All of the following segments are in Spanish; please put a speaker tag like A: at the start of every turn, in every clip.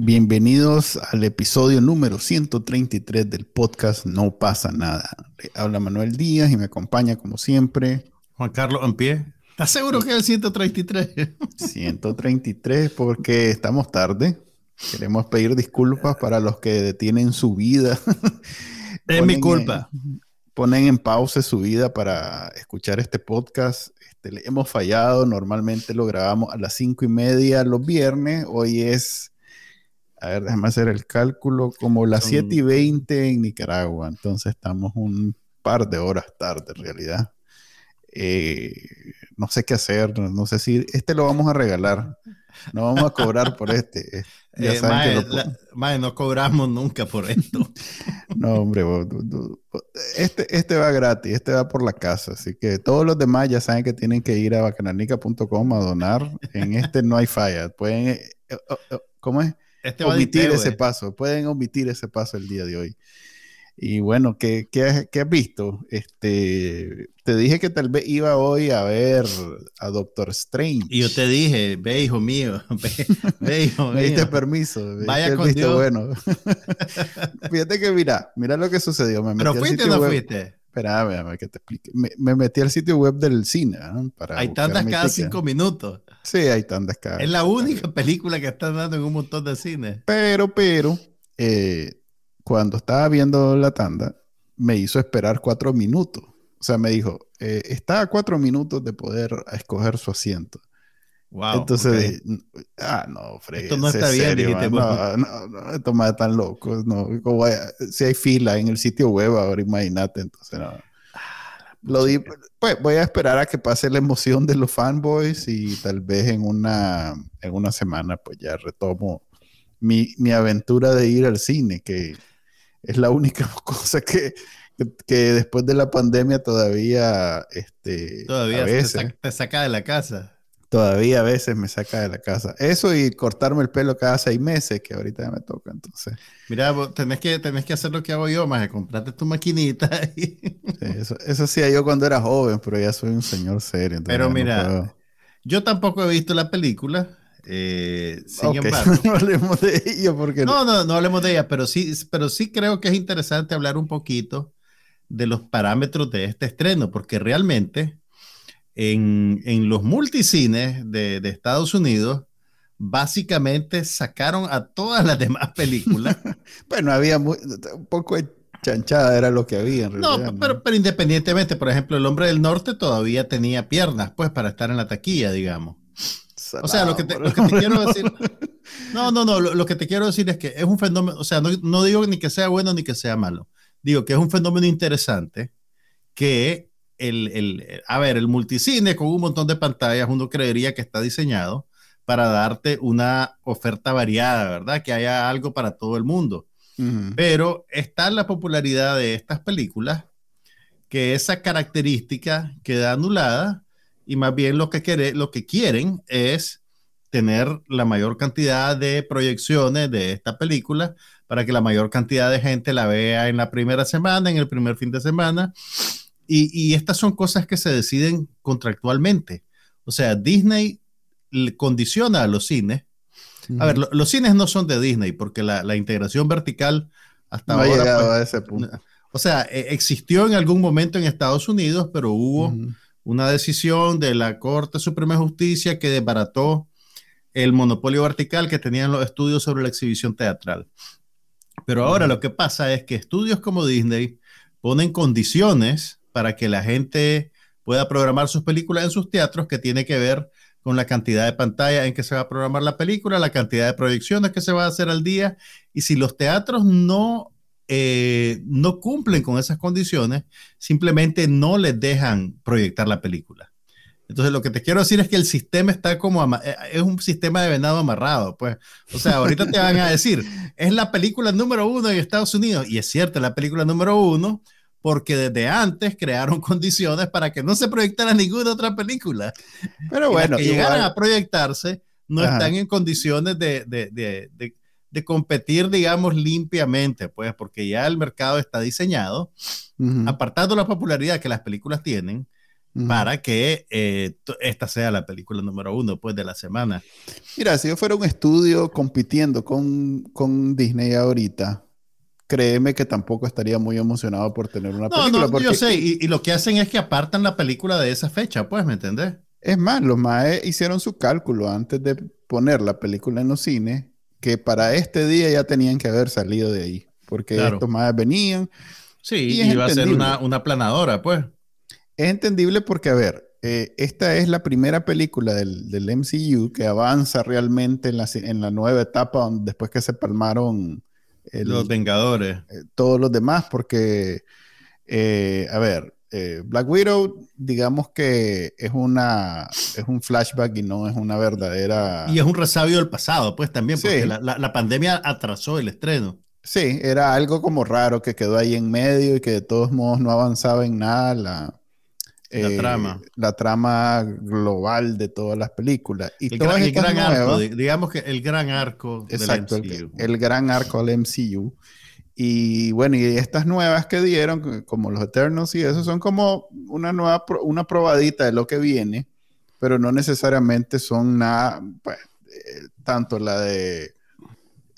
A: Bienvenidos al episodio número 133 del podcast No pasa nada. habla Manuel Díaz y me acompaña como siempre.
B: Juan Carlos en pie. ¿Estás seguro que es el 133?
A: 133 porque estamos tarde. Queremos pedir disculpas para los que detienen su vida.
B: Es mi culpa.
A: ponen en pausa su vida para escuchar este podcast. Este, le hemos fallado. Normalmente lo grabamos a las cinco y media los viernes. Hoy es a ver, déjame hacer el cálculo, como las 7 y 20 en Nicaragua, entonces estamos un par de horas tarde en realidad. Eh, no sé qué hacer, no sé si este lo vamos a regalar, no vamos a cobrar por este.
B: Ya eh, saben que no cobramos nunca por esto.
A: no, hombre, este, este va gratis, este va por la casa, así que todos los demás ya saben que tienen que ir a bacananica.com a donar. En este no hay falla, pueden, eh, ¿cómo es? Este omitir ese paso, pueden omitir ese paso el día de hoy. Y bueno, ¿qué, has, visto? Este, te dije que tal vez iba hoy a ver a Doctor Strange.
B: Y yo te dije, ve hijo mío, ve, hijo mío.
A: Me diste permiso.
B: Vaya con Dios.
A: Bueno. Fíjate que mira, mira lo que sucedió.
B: Me ¿Pero fuiste o no fuiste?
A: Espera, que te explique. Me, metí al sitio web del cine.
B: Para hay tantas cada cinco minutos.
A: Sí, hay tantas cada.
B: Es la única película que están dando en un montón de cines.
A: Pero, pero, eh, cuando estaba viendo la tanda, me hizo esperar cuatro minutos. O sea, me dijo, eh, está a cuatro minutos de poder escoger su asiento. Wow, Entonces, ah, no, Fred,
B: Esto no está bien,
A: dijiste, no, no, no, esto más tan loco. No, si hay fila en el sitio web, ahora imagínate, entonces no. Lo di, pues voy a esperar a que pase la emoción de los fanboys y tal vez en una, en una semana pues ya retomo mi, mi aventura de ir al cine, que es la única cosa que, que, después de la pandemia todavía, este,
B: todavía te saca de la casa
A: todavía a veces me saca de la casa. Eso y cortarme el pelo cada seis meses, que ahorita ya me toca, entonces.
B: Mira, tenés que, tenés que hacer lo que hago yo, más comprarte tu maquinita.
A: eso, eso hacía yo cuando era joven, pero ya soy un señor serio.
B: Pero mira, yo tampoco he visto la película. Eh, sin embargo,
A: no hablemos de ella porque
B: no, no, no hablemos de ella, pero sí, pero sí creo que es interesante hablar un poquito de los parámetros de este estreno, porque realmente en, los multicines de, Estados Unidos, básicamente sacaron a todas las demás películas.
A: bueno, había un poco de chanchada, era lo que había.
B: no, pero, pero, independientemente, por ejemplo, El Hombre del Norte todavía tenía piernas, pues, para estar en la taquilla, digamos. o sea, lo que, te, quiero decir. No, no, no, lo, que te quiero decir es que es un fenómeno, o sea, no, no digo ni que sea bueno ni que sea malo. Digo que es un fenómeno interesante que el, a ver, el multicine con un montón de pantallas, uno creería que está diseñado para darte una oferta variada, ¿verdad? Que haya algo para todo el mundo. Pero está la popularidad de estas películas que esa característica queda anulada y más bien lo que, quiere, lo que quieren es tener la mayor cantidad de proyecciones de esta película para que la mayor cantidad de gente la vea en la primera semana, en el primer fin de semana y, estas son cosas que se deciden contractualmente. O sea, Disney condiciona a los cines. A ver, los cines no son de Disney porque la, integración vertical hasta
A: no
B: ahora.
A: Ha llegado a ese punto.
B: O sea, e, existió en algún momento en Estados Unidos, pero hubo una decisión de la Corte Suprema de Justicia que desbarató el monopolio vertical que tenían los estudios sobre la exhibición teatral. Pero ahora lo que pasa es que estudios como Disney ponen condiciones para que la gente pueda programar sus películas en sus teatros, que tiene que ver con la cantidad de pantalla en que se va a programar la película, la cantidad de proyecciones que se va a hacer al día. Y si los teatros no, eh, no cumplen con esas condiciones, simplemente no les dejan proyectar la película. Entonces, lo que te quiero decir es que el sistema está como, eh, es un sistema de venado amarrado, pues. O sea, ahorita te van a decir, es la película número uno en Estados Unidos, y es cierto, es la película número uno, porque desde antes crearon condiciones para que no se proyectara ninguna otra película.
A: Pero bueno,
B: que llegaran a proyectarse no están en condiciones de, de, de, de, competir, digamos, limpiamente, pues, porque ya el mercado está diseñado, apartando la popularidad que las películas tienen, para que eh, esta sea la película número uno, pues, de la semana.
A: Mira, si yo fuera un estudio compitiendo con, con Disney ahorita, créeme que tampoco estaría muy emocionado por tener una película.
B: No, yo sé, y, lo que hacen es que apartan la película de esa fecha, pues, ¿me entendés?
A: Es más, los MAE hicieron su cálculo antes de poner la película en los cines, que para este día ya tenían que haber salido de ahí, porque estos MAE venían.
B: Sí, y iba a ser una, una, planadora, pues.
A: Es entendible porque, a ver, eh, esta es la primera película del, del MCU que avanza realmente en la, en la nueva etapa después que se palmaron
B: los Vengadores.
A: Eh, todos los demás, porque, eh, a ver, eh, Black Widow, digamos que es una es un flashback y no es una verdadera.
B: Y es un resabio del pasado, pues también, porque la, la, pandemia atrasó el estreno.
A: Sí, era algo como raro que quedó ahí en medio y que de todos modos no avanzaba en nada la,
B: la trama.
A: La trama global de todas las películas.
B: Y el, gran, arco, digamos que el gran arco
A: exacto, del MCU. El, el, gran arco del MCU. Y bueno, y estas nuevas que dieron, como los Eternals y eso, son como una nueva, una probadita de lo que viene, pero no necesariamente son nada, pues, eh, tanto la de,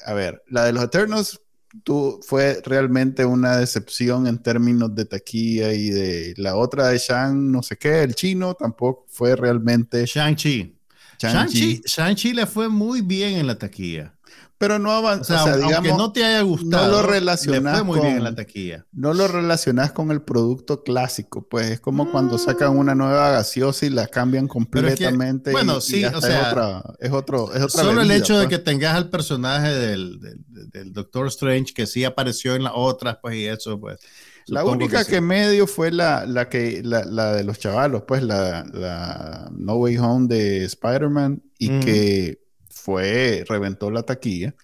A: a ver, la de los Eternals tú, fue realmente una decepción en términos de taquilla y de la otra de Shang, no sé qué, el chino, tampoco fue realmente...
B: Shang-Chi. Shang-Chi Shang le fue muy bien en la taquilla
A: pero no avanza.
B: O sea, digamos, aunque no te haya gustado,
A: no lo relacionas
B: muy bien en la taquilla.
A: No lo relacionas con el producto clásico, pues es como cuando mm. sacan una nueva gaseosa y la cambian completamente.
B: bueno, sí, o sea,
A: es, otra, es otro, es otra
B: Solo el hecho de pues. que tengas al personaje del, del, Doctor Strange que sí apareció en las otras, pues y eso, pues.
A: La única que, medio fue la, la que, la, la, de los chavalos, pues la, la No Way Home de Spider-Man y mm. que fue, reventó la taquilla,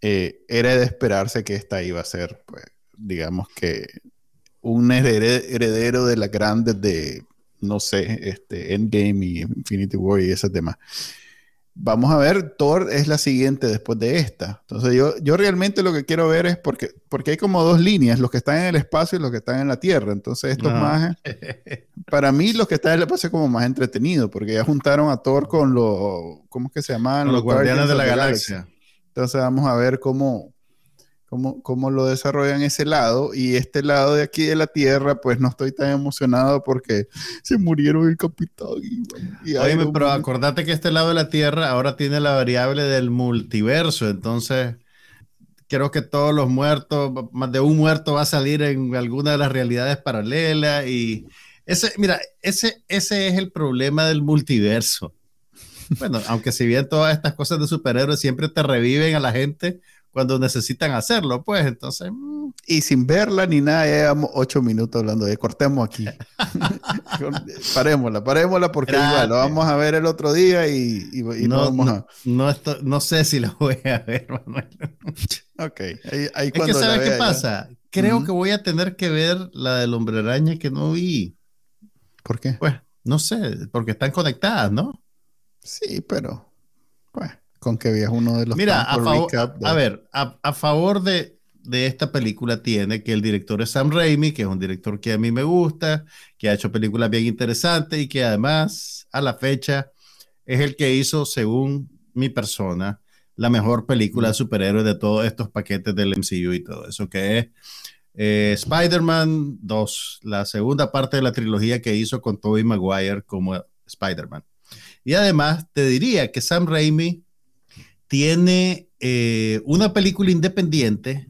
A: eh, era de esperarse que esta iba a ser, pues, digamos que un heredero de las grandes de, no sé, este, Endgame y Infinity War y ese tema vamos a ver, Thor es la siguiente después de esta. Entonces yo, yo realmente lo que quiero ver es porque, porque hay como dos líneas, los que están en el espacio y los que están en la Tierra. Entonces estos más, para mí los que están en el espacio es como más entretenido, porque ya juntaron a Thor con los, ¿cómo es que se llaman?
B: Los, guardianes, de la, galaxia.
A: Entonces vamos a ver cómo, cómo, cómo lo desarrollan ese lado. Y este lado de aquí de la Tierra, pues no estoy tan emocionado porque se murieron el capitán.
B: Y, Oye, pero acordate que este lado de la Tierra ahora tiene la variable del multiverso. Entonces, creo que todos los muertos, más de un muerto va a salir en alguna de las realidades paralelas. Y ese, mira, ese, ese es el problema del multiverso. Bueno, aunque si bien todas estas cosas de superhéroes siempre te reviven a la gente, cuando necesitan hacerlo, pues entonces... Mm.
A: Y sin verla ni nada, ya llevamos ocho minutos hablando de cortemos aquí. parémosla, parémosla porque igual lo vamos a ver el otro día y, no, vamos a...
B: No, no, sé si lo voy a ver, Manuel.
A: ok, ahí, ahí
B: es que ¿sabes qué pasa? Creo que voy a tener que ver la del hombre araña que no vi.
A: ¿Por qué?
B: Pues, no sé, porque están conectadas, ¿no?
A: Sí, pero... Pues con que veas uno de los
B: Mira, a, favor, a, ver, a, favor de, de, esta película tiene que el director es Sam Raimi, que es un director que a mí me gusta, que ha hecho películas bien interesantes y que además a la fecha es el que hizo, según mi persona, la mejor película de superhéroes de todos estos paquetes del MCU y todo eso, que es eh, Spider-Man 2, la segunda parte de la trilogía que hizo con Tobey Maguire como Spider-Man. Y además te diría que Sam Raimi tiene eh, una película independiente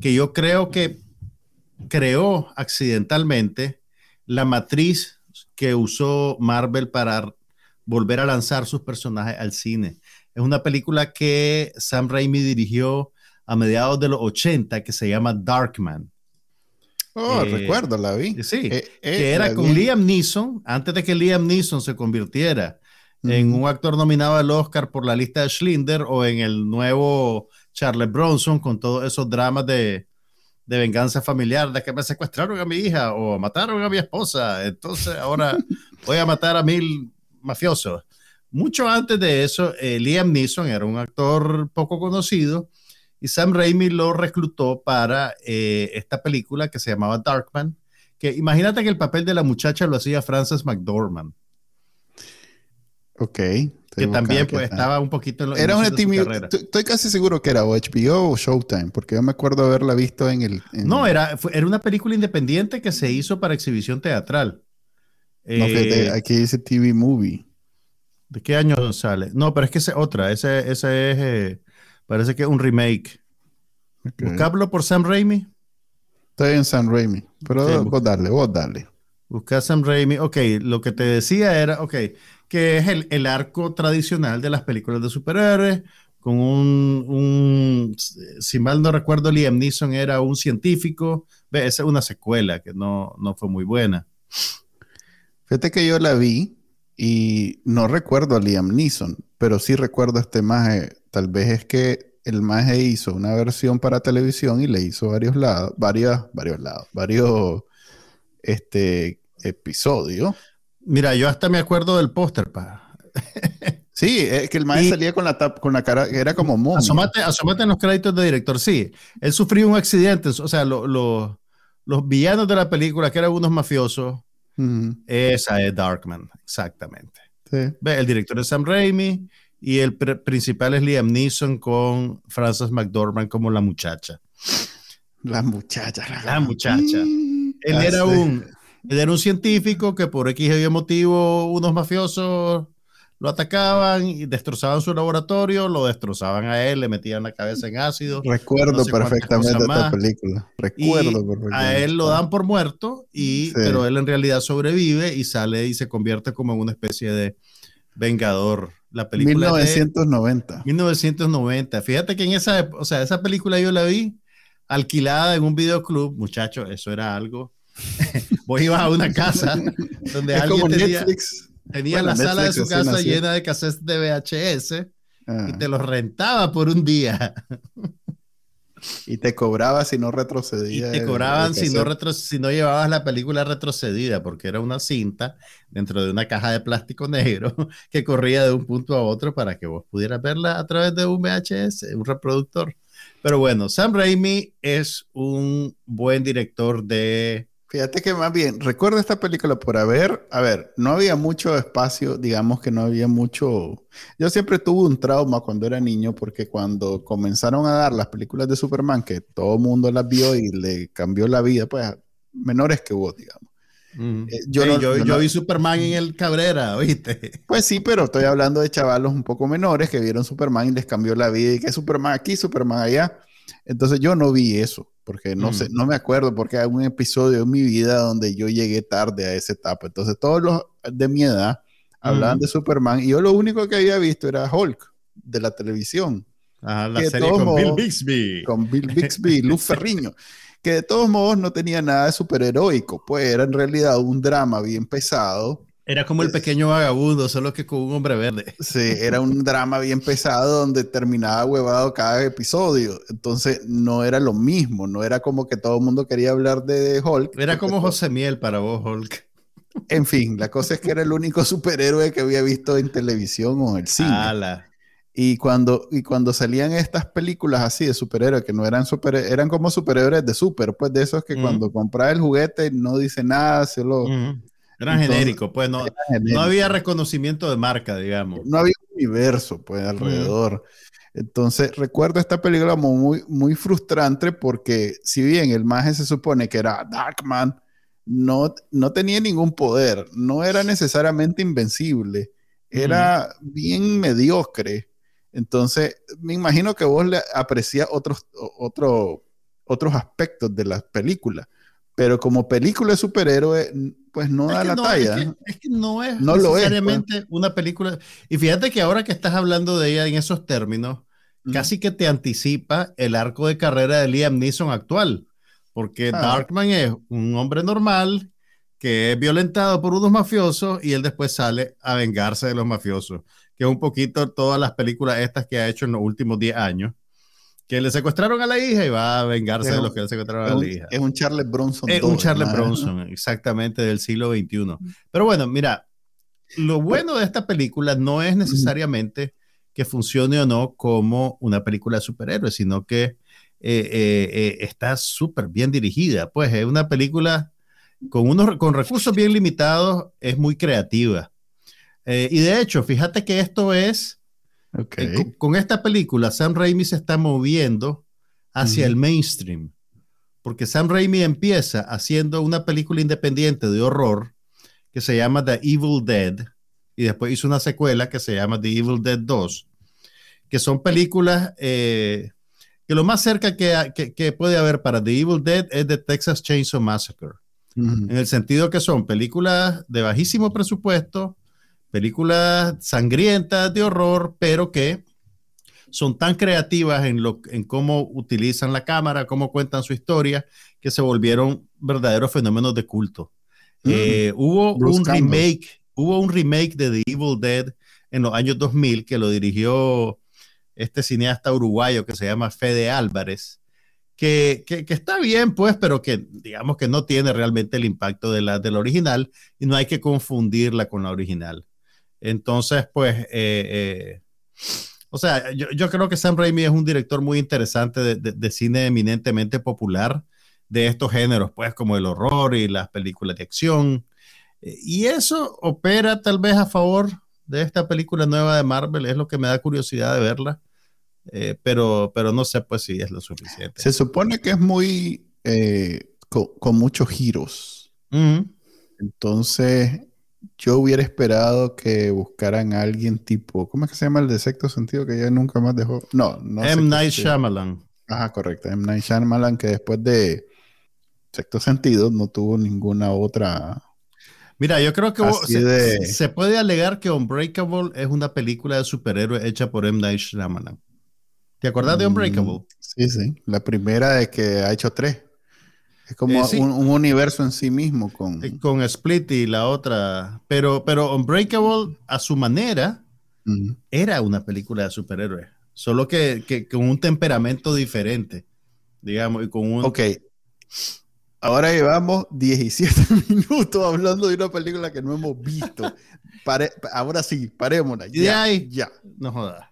B: que yo creo que creó accidentalmente la matriz que usó Marvel para volver a lanzar sus personajes al cine. Es una película que Sam Raimi dirigió a mediados de los 80 que se llama Darkman.
A: Oh, eh, recuerdo, la vi.
B: Sí, eh, que era con Liam Neeson, antes de que Liam Neeson se convirtiera en un actor nominado al Oscar por la lista de Schlinder o en el nuevo Charles Bronson con todos esos dramas de, de venganza familiar, de que me secuestraron a mi hija o mataron a mi esposa, entonces ahora voy a matar a mil mafiosos. Mucho antes de eso, eh, Liam Neeson era un actor poco conocido y Sam Raimi lo reclutó para eh, esta película que se llamaba Darkman, que imagínate que el papel de la muchacha lo hacía Frances McDormand.
A: Ok.
B: Que también pues, estaba un poquito en
A: lo, Era una TV. Estoy casi seguro que era o HBO o Showtime, porque yo me acuerdo haberla visto en el.
B: no, era, era una película independiente que se hizo para exhibición teatral.
A: No, eh, aquí dice TV Movie.
B: ¿De qué año sale? No, pero es que es otra. Ese, ese es. Eh, parece que es un remake. Okay. por Sam Raimi.
A: Estoy en Sam Raimi. Pero vos darle, vos darle.
B: Busca Sam Raimi. Ok, lo que te decía era. Ok que es el, arco tradicional de las películas de superhéroes, con un, si mal no recuerdo, Liam Neeson era un científico. Esa es una secuela que no, no fue muy buena.
A: Fíjate que yo la vi y no recuerdo a Liam Neeson, pero sí recuerdo este maje. Tal vez es que el maje hizo una versión para televisión y le hizo varios lados, varios, varios lados, varios este, episodios.
B: Mira, yo hasta me acuerdo del póster, pa.
A: Sí, es que el maestro salía con la, con la cara, era como mono.
B: Asomate, asomate en los créditos de director, sí. Él sufrió un accidente, o sea, los villanos de la película, que eran unos mafiosos, esa es Darkman, exactamente. Ve, el director es Sam Raimi y el principal es Liam Neeson con Frances McDormand como la muchacha.
A: La muchacha.
B: La, muchacha. Él era un era un científico que por X y motivo unos mafiosos lo atacaban y destrozaban su laboratorio, lo destrozaban a él, le metían la cabeza en ácido.
A: Recuerdo perfectamente esta película. Recuerdo
B: perfectamente. A él lo dan por muerto, y, pero él en realidad sobrevive y sale y se convierte como en una especie de vengador. La película
A: 1990.
B: 1990. Fíjate que en esa, o sea, esa película yo la vi alquilada en un videoclub, muchachos, eso era algo Vos ibas a una casa donde alguien tenía, tenía la sala de su casa llena de cassettes de VHS y ah. te los rentaba por un día.
A: Y te cobraba si no retrocedía.
B: Y te cobraban si no, retro, si no llevabas la película retrocedida, porque era una cinta dentro de una caja de plástico negro que corría de un punto a otro para que vos pudieras verla a través de un VHS, un reproductor. Pero bueno, Sam Raimi es un buen director de
A: Fíjate que más bien, recuerdo esta película por haber, a ver, no había mucho espacio, digamos que no había mucho... Yo siempre tuve un trauma cuando era niño porque cuando comenzaron a dar las películas de Superman, que todo el mundo las vio y le cambió la vida, pues menores que vos, digamos.
B: Eh, yo, yo, vi Superman en el Cabrera, ¿oíste?
A: Pues sí, pero estoy hablando de chavalos un poco menores que vieron Superman y les cambió la vida y que Superman aquí, Superman allá. Entonces yo no vi eso porque no sé, mm. no me acuerdo porque hay un episodio en mi vida donde yo llegué tarde a esa etapa. Entonces todos los de mi edad hablaban de Superman y yo lo único que había visto era Hulk de la televisión.
B: Ah, la serie con Bill Bixby.
A: Con Bill Bixby, Luz Ferriño. que de todos modos no tenía nada de superheroico, pues era en realidad un drama bien pesado
B: era como el pequeño vagabundo, solo que con un hombre verde.
A: Sí, era un drama bien pesado donde terminaba huevado cada episodio. Entonces no era lo mismo, no era como que todo el mundo quería hablar de Hulk.
B: Era como José Miel para vos, Hulk.
A: En fin, la cosa es que era el único superhéroe que había visto en televisión o en el cine. Y cuando, y cuando salían estas películas así de superhéroes, que no eran super, eran como superhéroes de super, pues de esos que cuando compras el juguete no dice nada, solo
B: eran genéricos, pues no, no había reconocimiento de marca, digamos.
A: No había universo, pues, alrededor. Entonces, recuerdo esta película muy, muy frustrante porque si bien el maje se supone que era Darkman, no, no tenía ningún poder, no era necesariamente invencible, era bien mediocre. Entonces, me imagino que vos le aprecias otros, otros aspectos de la película, pero como película de superhéroe pues no da la talla.
B: Es que, no es no necesariamente pues. una película. Y fíjate que ahora que estás hablando de ella en esos términos, casi que te anticipa el arco de carrera de Liam Neeson actual. Porque ah. Darkman es un hombre normal que es violentado por unos mafiosos y él después sale a vengarse de los mafiosos. Que es un poquito todas las películas estas que ha hecho en los últimos 10 años. Que le secuestraron a la hija y va a vengarse de los que le secuestraron a la hija.
A: Es un Charles Bronson.
B: Es un Charles Bronson, exactamente, del siglo XXI. Pero bueno, mira, lo bueno de esta película no es necesariamente que funcione o no como una película de superhéroes, sino que eh, eh, eh, está súper bien dirigida. Pues es una película con, unos, con recursos bien limitados, es muy creativa. y de hecho, fíjate que esto es, con, esta película, Sam Raimi se está moviendo hacia el mainstream, porque Sam Raimi empieza haciendo una película independiente de horror que se llama The Evil Dead, y después hizo una secuela que se llama The Evil Dead 2, que son películas eh, que lo más cerca que, puede haber para The Evil Dead es The Texas Chainsaw Massacre, en el sentido que son películas de bajísimo presupuesto, películas sangrientas de horror, pero que son tan creativas en, lo, en cómo utilizan la cámara, cómo cuentan su historia, que se volvieron verdaderos fenómenos de culto. Mm. Eh, hubo un remake hubo un remake de The Evil Dead en los años 2000 que lo dirigió este cineasta uruguayo que se llama Fede Álvarez, que, está bien, pues, pero que digamos que no tiene realmente el impacto de la, del original y no hay que confundirla con la original. Entonces, pues, eh, eh, o sea, yo, creo que Sam Raimi es un director muy interesante de, de, cine eminentemente popular de estos géneros, pues, como el horror y las películas de acción. Y eso opera tal vez a favor de esta película nueva de Marvel, es lo que me da curiosidad de verla, eh, pero, pero no sé pues si es lo suficiente.
A: Se supone que es muy eh, con, muchos giros. Entonces, yo hubiera esperado que buscaran a alguien tipo, ¿cómo es que se llama el de sexto sentido que ya nunca más dejó? No, no.
B: M. Night Shyamalan.
A: Ajá, correcto. M. Night Shyamalan que después de sexto sentido no tuvo ninguna otra
B: Mira, yo creo que se, puede alegar que Unbreakable es una película de superhéroes hecha por M. Night Shyamalan. ¿Te acuerdas de Unbreakable? Mm,
A: sí, sí. La primera es que ha hecho tres. Es como eh, un, universo en sí mismo con...
B: Eh, con Split y la otra. Pero, pero Unbreakable, a su manera, era una película de superhéroes. Solo que, que, con un temperamento diferente, digamos, y con un...
A: Ok. Ahora llevamos 17 minutos hablando de una película que no hemos visto. ahora sí, parémonos.
B: Ya, ya. No jodas.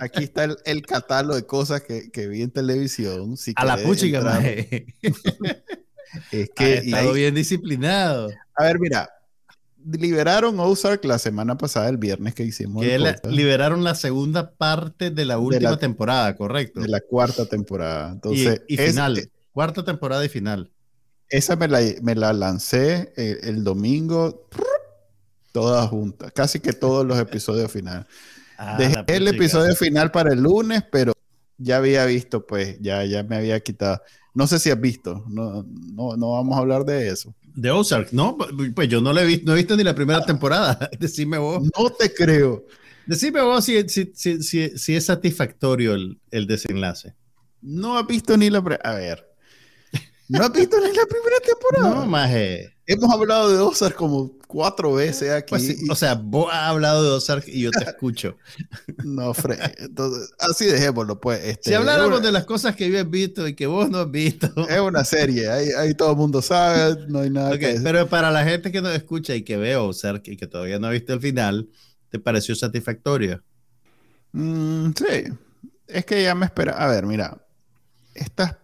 A: Aquí está el, catálogo de cosas que, que, vi en televisión.
B: a la puchica,
A: Es que.
B: Ha estado bien disciplinado.
A: A ver, mira. Liberaron Ozark la semana pasada, el viernes que hicimos.
B: Que liberaron la segunda parte de la última temporada, correcto.
A: De la cuarta temporada. Entonces,
B: y, final. cuarta temporada y final.
A: Esa me la, lancé eh, el, domingo, todas juntas, casi que todos los episodios finales. Ah, Dejé el episodio final para el lunes, pero ya había visto, pues, ya, ya me había quitado. No sé si has visto, no, no, no vamos a hablar de eso.
B: De Ozark, no, pues yo no, le he visto, no he visto ni la primera temporada. Decime vos.
A: No te creo.
B: Decime vos si, si, si, si es satisfactorio el, el, desenlace.
A: No has visto ni la... A ver, ¿No has visto ni la primera temporada?
B: No, maje.
A: Hemos hablado de Ozark como cuatro veces aquí.
B: Pues o sea, vos has hablado de Ozark y yo te escucho.
A: no, Fred. Entonces, así dejémoslo, pues.
B: Este, si habláramos de las cosas que yo he visto y que vos no has visto.
A: Es una serie, ahí, todo el mundo sabe, no hay nada que
B: Pero para la gente que nos escucha y que ve Ozark y que todavía no ha visto el final, ¿te pareció satisfactorio?
A: Mm, sí. Es que ya me espera. A ver, mira. Estas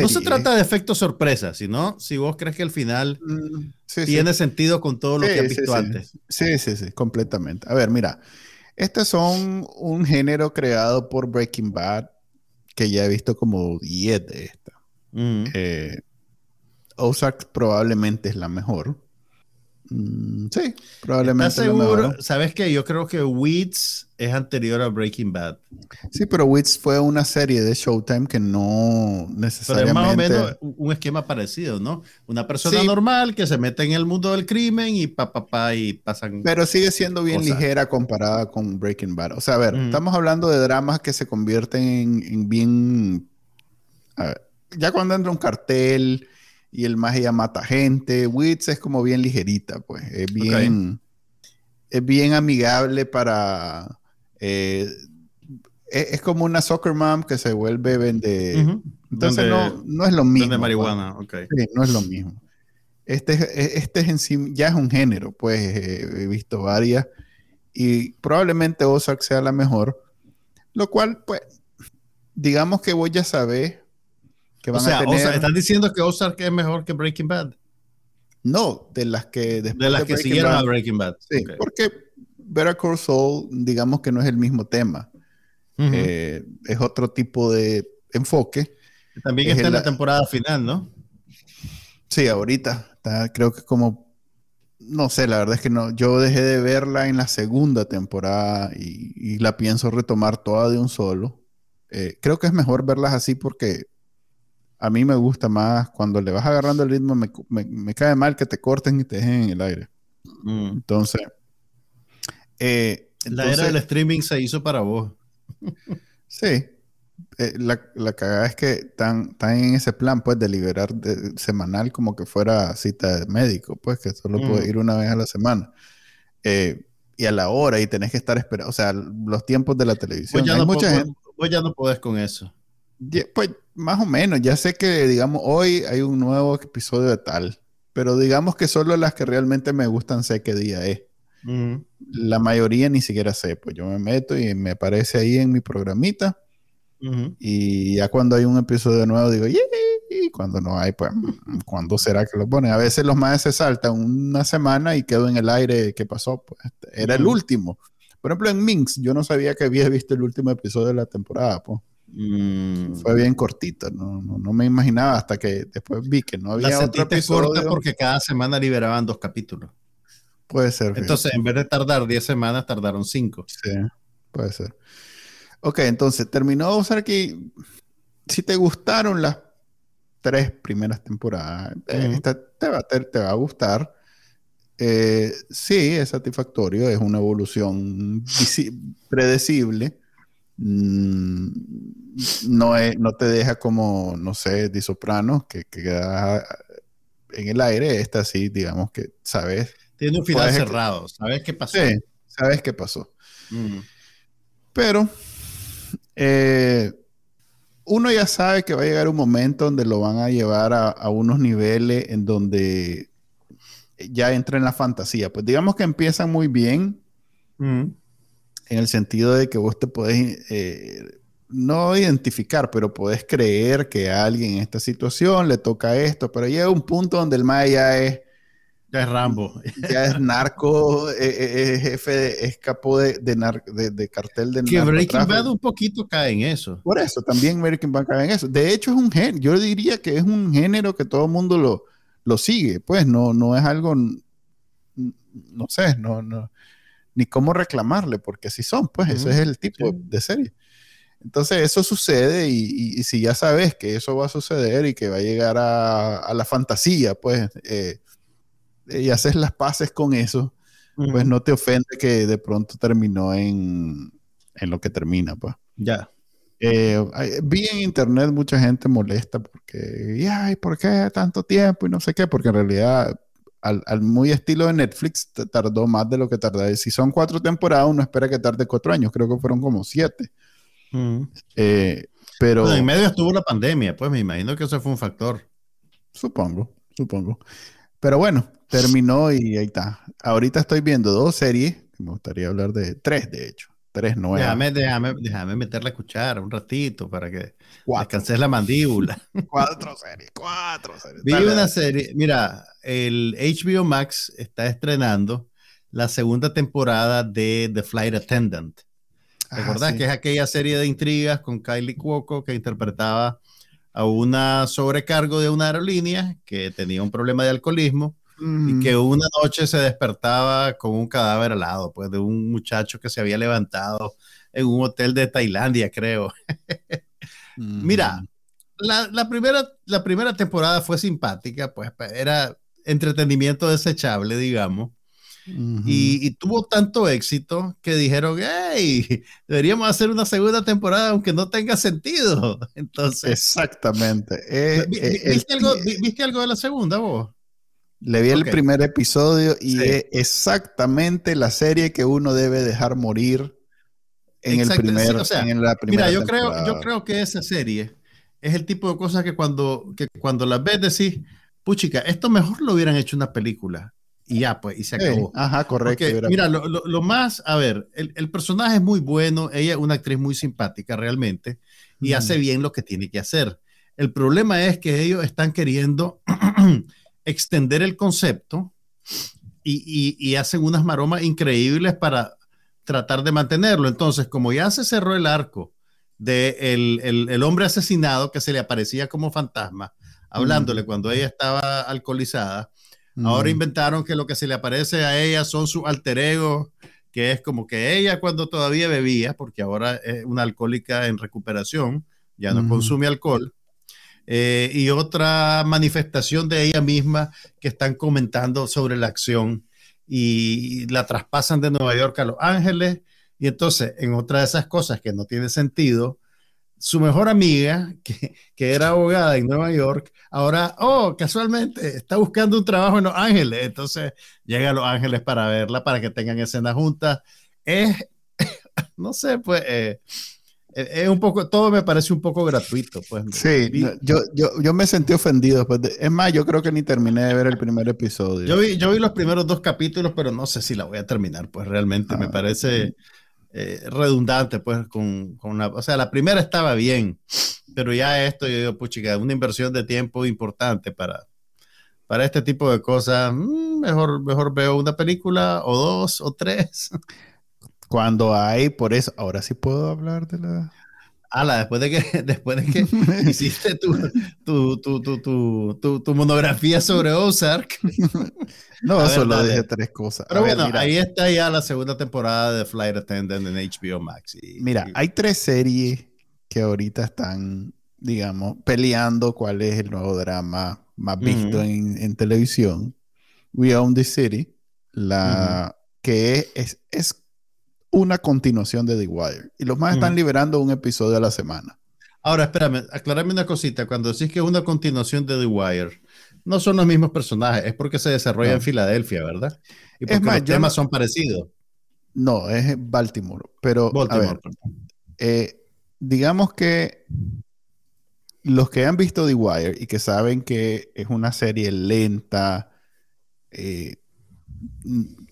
B: no se trata de efecto sorpresa, sino si vos crees que el final mm, tiene sentido con todo lo que has visto antes.
A: Sí, sí, sí, completamente. A ver, mira, estos son un género creado por Breaking Bad, que ya he visto como 10 de esta. Mm. Eh, Ozark probablemente es la mejor. Mm, sí, probablemente.
B: ¿Estás seguro? ¿Sabes qué? Yo creo que Weeds es anterior a Breaking Bad.
A: Sí, pero Weeds fue una serie de Showtime que no necesariamente. Pero es más o menos
B: un esquema parecido, ¿no? Una persona normal que se mete en el mundo del crimen y pa, pa, pa, y pasan.
A: Pero sigue siendo bien ligera comparada con Breaking Bad. O sea, a ver, estamos hablando de dramas que se convierten en, bien. ya cuando entra un cartel y el magia mata gente. Wits es como bien ligerita, pues. Es bien, es bien amigable para... Eh, es, como una soccer mom que se vuelve vende. Entonces no, no, es lo mismo.
B: De pues. marihuana, ok.
A: Sí, no es lo mismo. Este, este es en sí, ya es un género, pues he visto varias y probablemente Ozark sea la mejor, lo cual, pues, digamos que voy a saber que van
B: o sea,
A: a tener... O sea,
B: ¿están diciendo que Ozark es mejor que Breaking Bad?
A: No, de las que
B: después de las que siguieron a Breaking Bad.
A: Sí, porque Better Call Saul, digamos que no es el mismo tema. Eh, es otro tipo de enfoque.
B: También está en la, temporada final, ¿no?
A: Sí, ahorita. Está, creo que como. No sé, la verdad es que no. Yo dejé de verla en la segunda temporada y, la pienso retomar toda de un solo. Eh, creo que es mejor verlas así porque a mí me gusta más cuando le vas agarrando el ritmo. Me, cae mal que te corten y te dejen en el aire. Mm. Entonces,
B: eh, la era del streaming se hizo para vos.
A: sí. Eh, la, la, cagada es que están, en ese plan, pues, de liberar semanal como que fuera cita de médico, pues, que solo puede ir una vez a la semana. Eh, y a la hora, y tenés que estar esperando, o sea, los tiempos de la televisión.
B: Pues ya, no, mucha gente, pues ya no podés con eso.
A: pues, más o menos, ya sé que, digamos, hoy hay un nuevo episodio de tal, pero digamos que solo las que realmente me gustan sé qué día es. La mayoría ni siquiera sé, pues yo me meto y me aparece ahí en mi programita. Y ya cuando hay un episodio nuevo digo, y cuando no hay, pues, ¿cuándo será que lo ponen? A veces los más se saltan una semana y quedo en el aire, ¿qué pasó? Pues era el último. Por ejemplo, en Minx, yo no sabía que había visto el último episodio de la temporada, pues. Mm. Fue bien cortito, no, no, me imaginaba hasta que después vi que no había otro episodio. corta
B: porque cada semana liberaban dos capítulos.
A: Puede ser.
B: Entonces, en vez de tardar 10 semanas, tardaron 5.
A: Sí, puede ser. Ok, entonces, terminó usar aquí. Si te gustaron las tres primeras temporadas, eh, esta te, va, te, va, a gustar. Eh, sí, es satisfactorio, es una evolución predecible. Mm, no, no te deja como, no sé, de soprano, que, que queda en el aire. Esta sí, digamos que sabes
B: tiene un final cerrado. ¿Sabes qué pasó?
A: Sí, sabes qué pasó. Mm. Pero eh, uno ya sabe que va a llegar un momento donde lo van a llevar a, unos niveles en donde ya entra en la fantasía. Pues digamos que empiezan muy bien. Mm. En el sentido de que vos te podés eh, no identificar, pero podés creer que a alguien en esta situación le toca esto, pero llega un punto donde el Maya es
B: ya es Rambo.
A: Ya es narco, eh, eh, es, jefe, escapó de, de, cartel de
B: Que Breaking Bad un poquito cae en eso.
A: Por eso, también Breaking Bad cae en eso. De hecho, es un género, yo diría que es un género que todo el mundo lo, lo sigue. Pues no, no es algo, no sé, no, no, ni cómo reclamarle, porque así son, pues ese es el tipo de serie. Entonces eso sucede y, si ya sabes que eso va a suceder y que va a llegar a, a la fantasía, pues... Eh, y haces las paces con eso, pues no te ofende que de pronto terminó en, en lo que termina, pues.
B: Ya.
A: Eh, vi en internet mucha gente molesta porque, ay, ¿por qué tanto tiempo? Y no sé qué, porque en realidad, al, al muy estilo de Netflix, tardó más de lo que tarda. Si son cuatro temporadas, uno espera que tarde cuatro años, creo que fueron como siete. Eh, pero...
B: en medio estuvo la pandemia, pues me imagino que eso fue un factor.
A: Supongo, supongo. Pero bueno, terminó y ahí está. Ahorita estoy viendo dos series, me gustaría hablar de tres, de hecho. Tres nuevas.
B: Déjame, déjame, déjame meterle a cuchara un ratito para que descanses la mandíbula.
A: cuatro series, cuatro series.
B: Vi una serie, mira, el HBO Max está estrenando la segunda temporada de The Flight Attendant. ¿Recordás que es aquella serie de intrigas con Kylie Cuoco que interpretaba a una sobrecargo de una aerolínea que tenía un problema de alcoholismo y que una noche se despertaba con un cadáver al lado, pues de un muchacho que se había levantado en un hotel de Tailandia, creo. Mira, la, primera, la primera temporada fue simpática, pues era entretenimiento desechable, digamos. y, tuvo tanto éxito que dijeron, hey, deberíamos hacer una segunda temporada aunque no tenga sentido. Entonces,
A: exactamente.
B: Eh, eh, ¿viste, algo, ¿Viste algo de la segunda vos?
A: Le vi el primer episodio y es exactamente la serie que uno debe dejar morir en el primer, en la primera
B: Mira, yo creo, yo creo que esa serie es el tipo de cosas que cuando, que cuando las ves decís, puchica, esto mejor lo hubieran hecho una película. Y ya, pues, y se acabó.
A: ajá, correcto.
B: mira, lo, lo, más, a ver, el, el, personaje es muy bueno, ella es una actriz muy simpática realmente, y hace bien lo que tiene que hacer. El problema es que ellos están queriendo extender el concepto y, y, y, hacen unas maromas increíbles para tratar de mantenerlo. Entonces, como ya se cerró el arco de el, el, el hombre asesinado que se le aparecía como fantasma, hablándole cuando ella estaba alcoholizada, ahora inventaron que lo que se le aparece a ella son sus alter ego, que es como que ella cuando todavía bebía, porque ahora es una alcohólica en recuperación, ya no consume alcohol, eh, y otra manifestación de ella misma que están comentando sobre la acción y la traspasan de Nueva York a Los Ángeles. Y entonces, en otra de esas cosas que no tiene sentido, su mejor amiga, que, que, era abogada en Nueva York, ahora, oh, casualmente, está buscando un trabajo en Los Ángeles. Entonces llega a Los Ángeles para verla, para que tengan escenas juntas. Es, no sé, pues, eh, es un poco, todo me parece un poco gratuito. Pues.
A: Sí, yo, yo, yo me sentí ofendido. Pues es más, yo creo que ni terminé de ver el primer episodio.
B: Yo vi, yo vi los primeros dos capítulos, pero no sé si la voy a terminar, pues realmente me ah, parece eh, redundante, pues con, con una, o sea, la primera estaba bien, pero ya esto, yo digo, puchica, una inversión de tiempo importante para, para este tipo de cosas, mm, mejor, mejor veo una película o dos o tres.
A: Cuando hay, por eso, ahora sí puedo hablar de la...
B: Ala, después de que, después de que hiciste tu, tu, tu, tu, monografía sobre Ozark.
A: no, solo dije tres cosas.
B: Pero bueno, ahí está ya la segunda temporada de Flight Attendant en HBO Max.
A: mira, hay tres series que ahorita están, digamos, peleando cuál es el nuevo drama más visto en, televisión. We Own the City, la que es, es una continuación de The Wire. Y los más están liberando un episodio a la semana.
B: Ahora, espérame, aclarame una cosita. Cuando decís que es una continuación de The Wire, no son los mismos personajes, es porque se desarrolla en Filadelfia, ¿verdad? Y porque los temas son parecidos.
A: No, es Baltimore. Pero, eh, digamos que los que han visto The Wire y que saben que es una serie lenta, eh,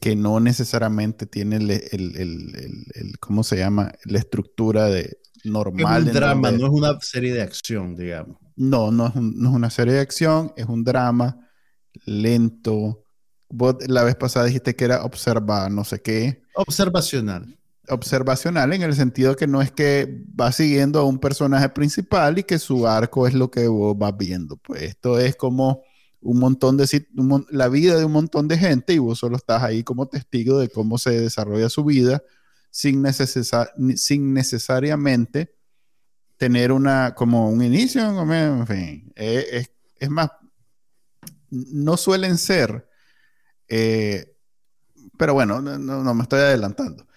A: que no necesariamente tiene el, ¿cómo se llama? La estructura de normal.
B: Es un drama, no es una serie de acción, digamos.
A: No, no es, una serie de acción, es un drama lento. Vos la vez pasada dijiste que era observar, no sé qué.
B: Observacional.
A: Observacional en el sentido que no es que va siguiendo a un personaje principal y que su arco es lo que vos vas viendo. Pues esto es como un montón de la vida de un montón de gente y vos solo estás ahí como testigo de cómo se desarrolla su vida sin, sin necesariamente tener una como un inicio, en fin, eh, es, más, no suelen ser, eh, pero bueno, no, no, me estoy adelantando.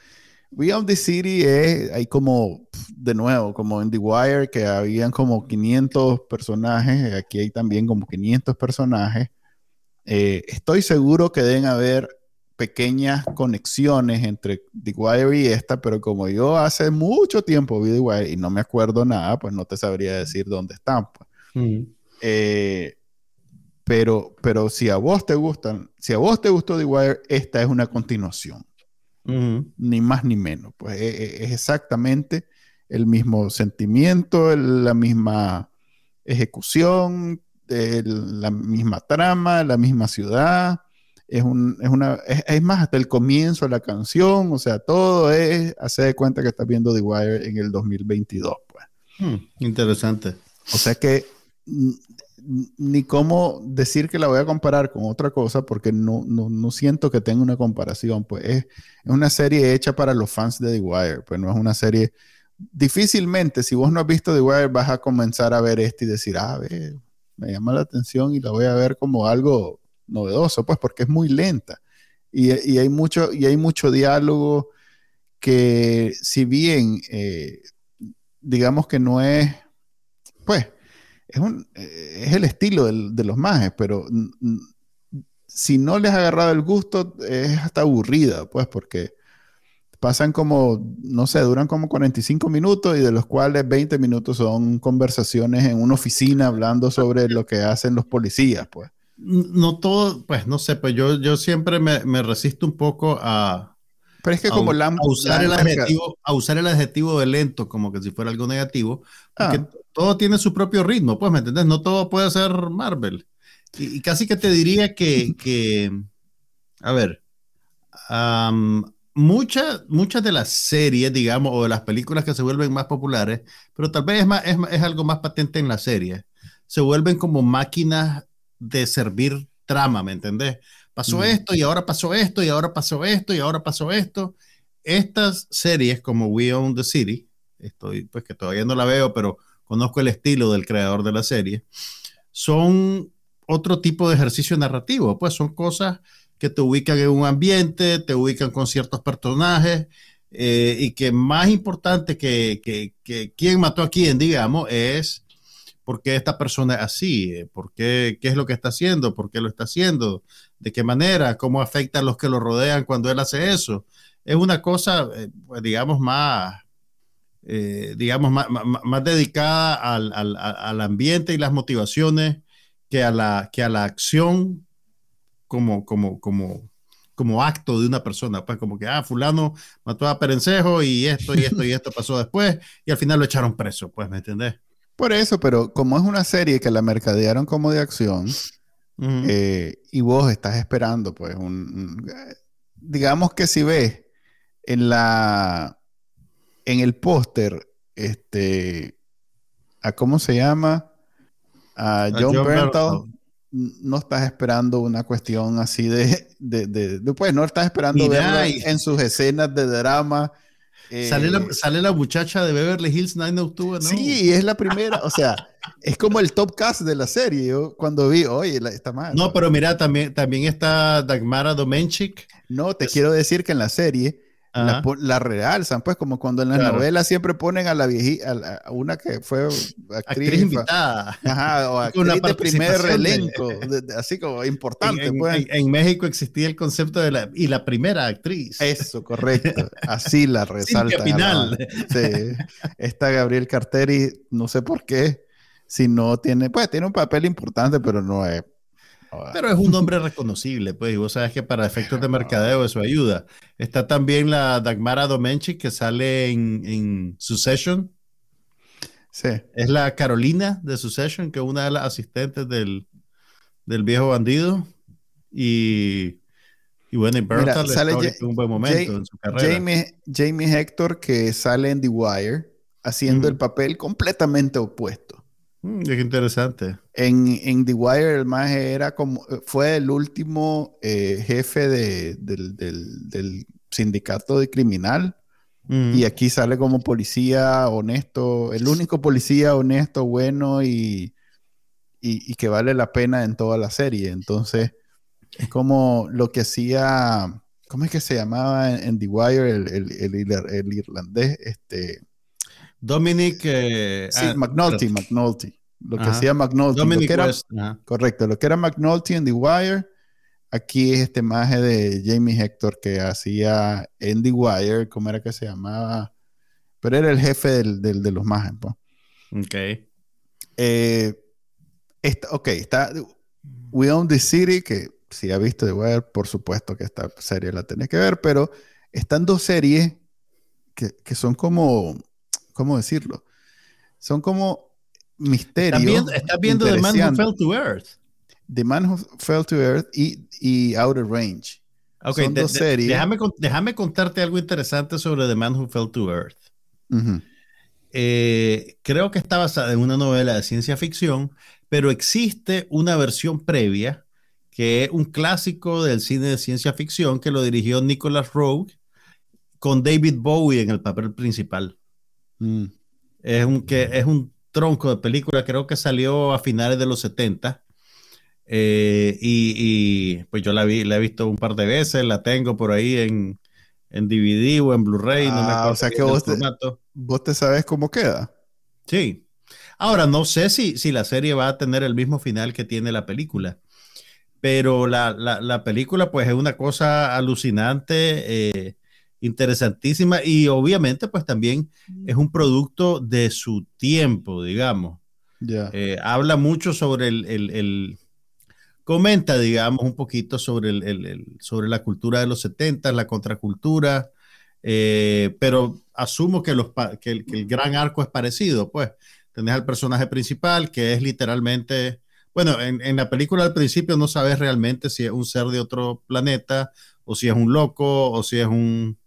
A: We Own the City es, hay como, de nuevo, como en The Wire, que habían como 500 personajes, aquí hay también como 500 personajes. Eh, estoy seguro que deben haber pequeñas conexiones entre The Wire y esta, pero como yo hace mucho tiempo vi The Wire y no me acuerdo nada, pues no te sabría decir dónde están. Pues. Mm. Eh, pero, pero si a vos te gustan, si a vos te gustó The Wire, esta es una continuación ni más ni menos. Pues e, e, es, exactamente el mismo sentimiento, la misma ejecución, la misma trama, la misma ciudad. Es, un, es una, es, más, hasta el comienzo de la canción, o sea, todo es hacer de cuenta que estás viendo The Wire en el 2022. Pues.
B: Hmm, interesante.
A: O sea que ni cómo decir que la voy a comparar con otra cosa porque no, no, siento que tenga una comparación. Pues es, una serie hecha para los fans de The Wire, pues no es una serie... Difícilmente, si vos no has visto The Wire, vas a comenzar a ver esto y decir, ah, ve, me llama la atención y la voy a ver como algo novedoso, pues porque es muy lenta. Y, hay, mucho, y hay mucho diálogo que si bien, eh, digamos que no es, pues, es, un, eh, es el estilo de los majes, pero si no les ha agarrado el gusto, es hasta aburrida, pues, porque pasan como, no sé, duran como 45 minutos y de los cuales 20 minutos son conversaciones en una oficina hablando sobre lo que hacen los policías, pues.
B: No todo, pues no sé, pues yo, yo siempre me, me resisto un poco a...
A: Pero es que como
B: a, usar el adjetivo, a usar el adjetivo de lento como que si fuera algo negativo, porque ah. todo tiene su propio ritmo, pues, ¿me entiendes? No todo puede ser Marvel. Y, y casi que te diría que, que a ver, muchas, muchas de las series, digamos, o de las películas que se vuelven más populares, pero tal vez es, más, es, algo más patente en las series, se vuelven como máquinas de servir trama, ¿me entendés? Pasó esto y ahora pasó esto y ahora pasó esto y ahora pasó esto. Estas series como We Own the City, estoy, pues que todavía no la veo, pero conozco el estilo del creador de la serie, son otro tipo de ejercicio narrativo, pues son cosas que te ubican en un ambiente, te ubican con ciertos personajes, eh, y que más importante que, que, que, quién mató a quién, digamos, es por qué esta persona es así, eh, por qué, qué es lo que está haciendo, por qué lo está haciendo, de qué manera, cómo afecta a los que lo rodean cuando él hace eso. Es una cosa, eh, pues, digamos, más, digamos, más, más, dedicada al, al, al, ambiente y las motivaciones que a la, que a la acción como, como, como, como acto de una persona, pues como que, ah, fulano mató a Perencejo y esto y esto y esto pasó después y al final lo echaron preso, pues, ¿me entendés?
A: Por eso, pero como es una serie que la mercadearon como de acción eh, y vos estás esperando, pues, un, digamos que si ves en la, en el póster, este, a cómo se llama, a John, John no estás esperando una cuestión así de, de, de, pues no estás esperando verla en sus escenas de drama.
B: Sale, la, eh, sale la muchacha de Beverly Hills 902,
A: ¿no? Sí, es la primera, o sea, es como el top cast de la serie. Yo cuando vi, oye, está mal.
B: No, pero mira, también, también está Dagmara Domenchik.
A: No, te quiero decir que en la serie la, la, realzan, pues como cuando en las novelas siempre ponen a la viejita, a, una que fue
B: actriz, invitada.
A: Ajá, o actriz de primer elenco, así como importante.
B: En,
A: pues.
B: en, México existía el concepto de la, y la primera actriz.
A: Eso, correcto. Así la resaltan.
B: final.
A: Sí. Esta Gabriel Carteri, no sé por qué, si no tiene, pues tiene un papel importante, pero no es
B: pero es un nombre reconocible, pues, y vos sabes que para efectos de mercadeo eso ayuda. Está también la Dagmara Domenchi que sale en, en Succession.
A: Sí.
B: Es la Carolina de Succession, que es una de las asistentes del, del viejo bandido. Y, y bueno, y Bertha sale un buen momento en su carrera.
A: Jamie, Jamie Hector, que sale en The Wire, haciendo el papel completamente opuesto.
B: Mm, es interesante.
A: En, en, The Wire, el maje era como, fue el último eh, jefe de, del, del, del, sindicato de criminal. Mm. Y aquí sale como policía honesto, el único policía honesto, bueno y, y, y, que vale la pena en toda la serie. Entonces, es como lo que hacía, ¿cómo es que se llamaba en, The Wire el, el, el, el irlandés? Este,
B: Dominic. Eh,
A: sí, ah, McNulty, McNulty. Lo que hacía McNulty. Dominic lo era, correcto, lo que era McNulty en The Wire. Aquí es este maje de Jamie Hector que hacía en The Wire, ¿cómo era que se llamaba? Pero era el jefe del, del, de los majes. Pues.
B: Ok.
A: Eh, ok, está We Own the City, que si ha visto The Wire, por supuesto que esta serie la tenés que ver, pero están dos series que, que son como ¿cómo decirlo? Son como misterios.
B: Estás viendo, The Man Who Fell to Earth.
A: The Man Who Fell to Earth y, y Outer Range.
B: Okay, Son dos series. Déjame, déjame, contarte algo interesante sobre The Man Who Fell to Earth. Eh, creo que está basada en una novela de ciencia ficción, pero existe una versión previa que es un clásico del cine de ciencia ficción que lo dirigió Nicholas Rogue con David Bowie en el papel principal. Mm. Es, un, que, es un tronco de película, creo que salió a finales de los 70. Eh, y, pues yo la, vi, la he visto un par de veces, la tengo por ahí en, en DVD o en Blu-ray.
A: Ah, o sea que vos te, vos te, sabes cómo queda.
B: Sí. Ahora, no sé si, si la serie va a tener el mismo final que tiene la película, pero la, la, la película pues es una cosa alucinante. Eh, interesantísima y obviamente pues también es un producto de su tiempo, digamos. Eh, habla mucho sobre el, comenta, digamos, un poquito sobre, el, sobre la cultura de los 70, la contracultura, eh, pero asumo que, los, que, el, gran arco es parecido, pues. Tenés al personaje principal que es literalmente, bueno, en, en la película al principio no sabes realmente si es un ser de otro planeta o si es un loco o si es un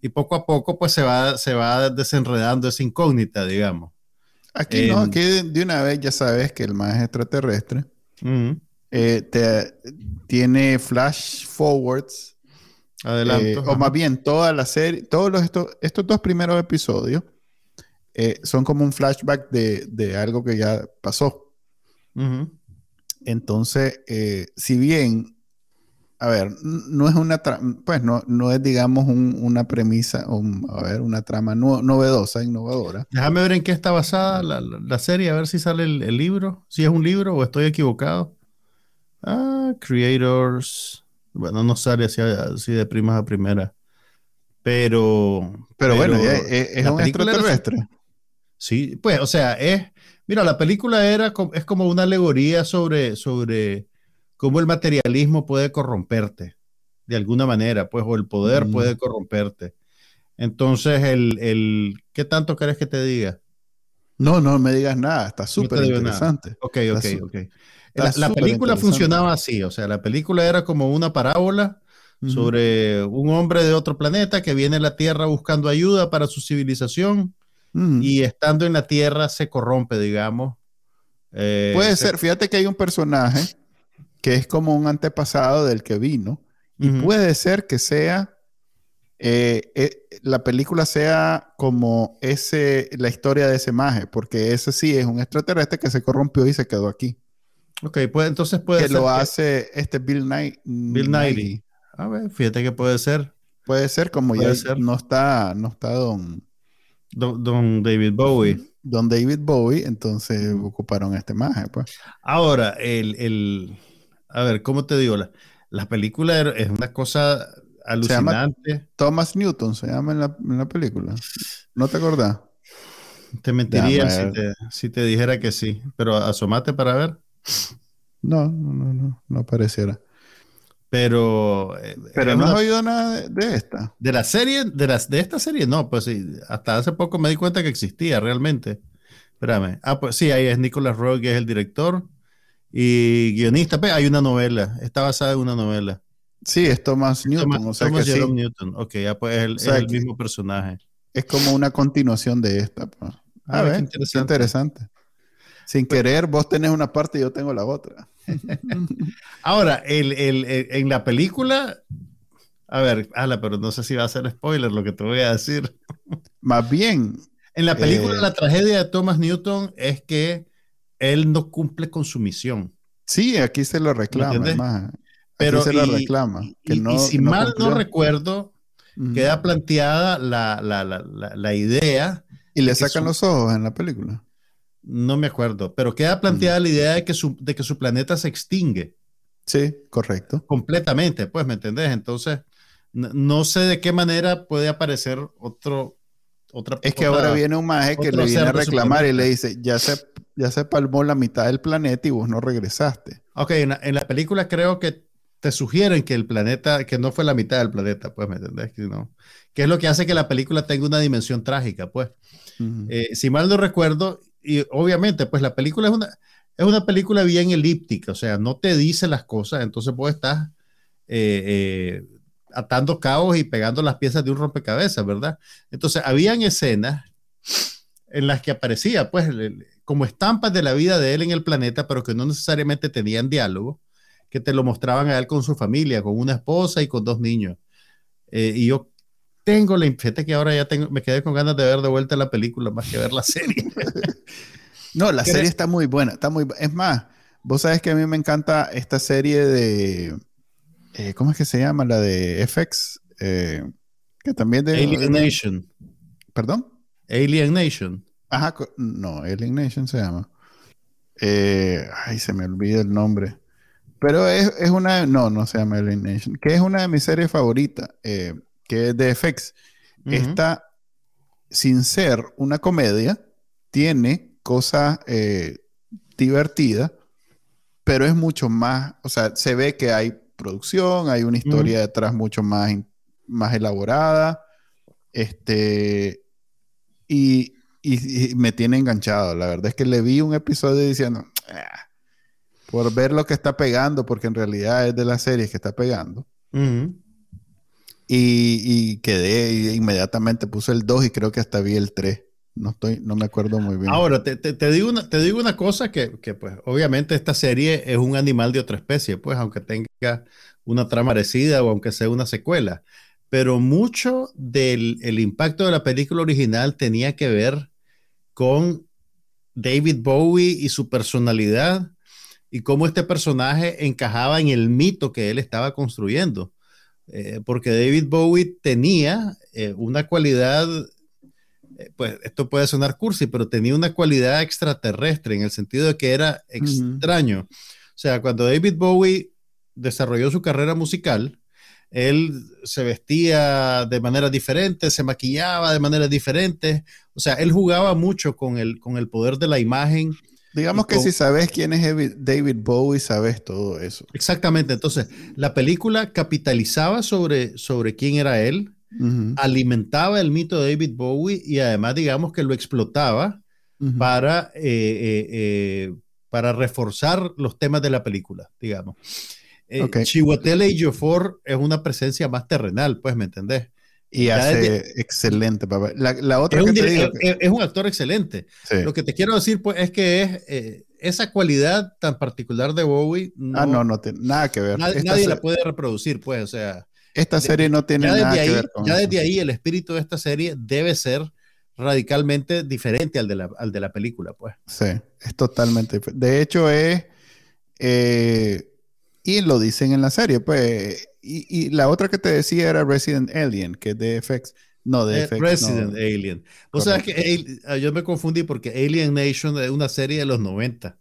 B: y poco a poco pues se va, se va desenredando esa incógnita, digamos.
A: Aquí no, aquí de una vez ya sabes que el más extraterrestre eh, te, tiene flash forwards. Adelante. Eh, o más bien, toda la serie, todos los, estos, estos dos primeros episodios eh, son como un flashback de, algo que ya pasó. Entonces, si bien a ver, no es una pues no, no es, digamos, una premisa, a ver, una trama novedosa, innovadora.
B: Déjame ver en qué está basada la, serie, a ver si sale el, libro, si es un libro o estoy equivocado. Ah, Creators. Bueno, no sale así, así de primas a primera. Pero.
A: Pero, bueno, es, un extraterrestre.
B: sí, pues, o sea, es. Mira, la película era, es como una alegoría sobre, sobre cómo el materialismo puede corromperte de alguna manera, pues, o el poder mm. puede corromperte. Entonces, el, el, ¿qué tanto querés que te diga?
A: No, no me digas nada, está súper interesante.
B: Ok, ok, ok. La, película funcionaba así, o sea, la película era como una parábola sobre un hombre de otro planeta que viene a la Tierra buscando ayuda para su civilización y estando en la Tierra se corrompe, digamos.
A: Eh, Puede ser, fíjate que hay un personaje que es como un antepasado del que vino. Y puede ser que sea, eh, eh, la película sea como ese, la historia de ese maje, porque ese sí es un extraterrestre que se corrompió y se quedó aquí.
B: Ok, pues entonces puede
A: que lo hace este Bill Knight.
B: Bill Knighty. A ver, fíjate que puede ser.
A: Puede ser como ya no está, no está don,
B: don, David Bowie.
A: Don David Bowie, entonces ocuparon este maje, pues.
B: Ahora, el, a ver, ¿cómo te digo? La, película es una cosa alucinante.
A: Thomas Newton se llama en la, película. ¿No te acordás?
B: Te mentiría si te, dijera que sí, pero asomate para ver.
A: No, no, no, no, pareciera.
B: Pero.
A: Eh, pero no has oído nada de, esta.
B: De la serie, de, las, de esta serie, no, pues sí. Hasta hace poco me di cuenta que existía realmente. Espérame. Ah, pues sí, ahí es Nicholas Roy, que es el director. Y guionista, pues, hay una novela, está basada en una novela.
A: Sí, es Thomas Newton. o sea Thomas
B: que Newton. Ok, ya pues es el, mismo personaje.
A: Es como una continuación de esta. Pues. A ah, ver, interesante. interesante. Sin pues querer, vos tenés una parte y yo tengo la otra.
B: Ahora, el, en la película, a ver, ala, pero no sé si va a ser spoiler lo que te voy a decir.
A: Más bien.
B: En la película, eh, la tragedia de Thomas Newton es que él no cumple con su misión.
A: Sí, aquí se lo reclama.
B: Pero se lo reclama. y, si mal no recuerdo, queda planteada la, idea.
A: Y le sacan los ojos en la película.
B: No me acuerdo, pero queda planteada la idea de que, su, de que su planeta se extingue.
A: Sí, correcto.
B: Completamente, pues, ¿me entendés? Entonces, no, sé de qué manera puede aparecer otro, otra
A: Es que ahora viene un maje que le viene a reclamar y le dice, ya se ya se palmó la mitad del planeta y vos no regresaste.
B: Ok, en la, película creo que te sugieren que el planeta, que no fue la mitad del planeta, pues, ¿me entendés? Que, no, que es lo que hace que la película tenga una dimensión trágica, pues. Eh, si mal no recuerdo, y obviamente, pues la película es una, es una película bien elíptica, o sea, no te dice las cosas, entonces vos estás eh, eh, atando cabos y pegando las piezas de un rompecabezas, ¿verdad? Entonces, habían escenas en las que aparecía, pues, como estampas de la vida de él en el planeta, pero que no necesariamente tenían diálogo, que te lo mostraban a él con su familia, con una esposa y con dos niños. Eh, y yo tengo la fíjate que ahora ya tengo, me quedé con ganas de ver de vuelta la película más que ver la serie.
A: no, la serie está muy buena, está muy, es más, vos sabes que a mí me encanta esta serie de, eh, ¿cómo es que se llama? La de FX, eh, que también de...
B: Alien Nation.
A: ¿Perdón?
B: Alien Nation.
A: Ajá, no, Alien Nation se llama. Eh, ay, se me olvida el nombre. Pero es, una, no, no se llama Alien Nation, que es una de mis series favoritas. Eh, que es de FX. Esta, sin ser una comedia, tiene cosas eh, divertidas, pero es mucho más, o sea, se ve que hay producción, hay una historia detrás mucho más, más elaborada, este, y, me tiene enganchado. La verdad es que le vi un episodio diciendo, ah", por ver lo que está pegando, porque en realidad es de la serie que está pegando. y, quedé, y inmediatamente puse el 2 y creo que hasta vi el 3. No, estoy, no me acuerdo muy bien.
B: Ahora, te, te, digo, una, te digo una cosa que, que, pues, obviamente esta serie es un animal de otra especie, pues, aunque tenga una trama parecida o aunque sea una secuela. Pero mucho del el impacto de la película original tenía que ver con David Bowie y su personalidad y cómo este personaje encajaba en el mito que él estaba construyendo. Eh, porque David Bowie tenía eh, una cualidad eh, pues esto puede sonar cursi, pero tenía una cualidad extraterrestre en el sentido de que era extraño. O sea, cuando David Bowie desarrolló su carrera musical, él se vestía de manera diferente, se maquillaba de manera diferente, o sea, él jugaba mucho con el, con el poder de la imagen.
A: Digamos que si sabes quién es David Bowie, sabes todo eso.
B: Exactamente, entonces la película capitalizaba sobre, sobre quién era él, alimentaba el mito de David Bowie y además digamos que lo explotaba para, eh, eh, eh, para reforzar los temas de la película, digamos. Chihuatele y Jofor es una presencia más terrenal, pues, ¿me entendés?
A: Y hace excelente, papá. La, otra
B: es, un, es, un actor excelente. Lo que te quiero decir, pues, es que es esa cualidad tan particular de Bowie.
A: ah, no, no tiene nada que ver.
B: Nadie, la puede reproducir, pues, o sea.
A: Esta serie no tiene nada que ver
B: con Ya desde ahí el espíritu de esta serie debe ser radicalmente diferente al de la, al de la película, pues.
A: Sí, es totalmente diferente. De hecho, es... Eh, y lo dicen en la serie, pues. Y, la otra que te decía era Resident Alien, que es de FX. No, de eh, FX.
B: Resident Alien. O sea, que ah, yo me confundí porque Alien Nation es una serie de los 90.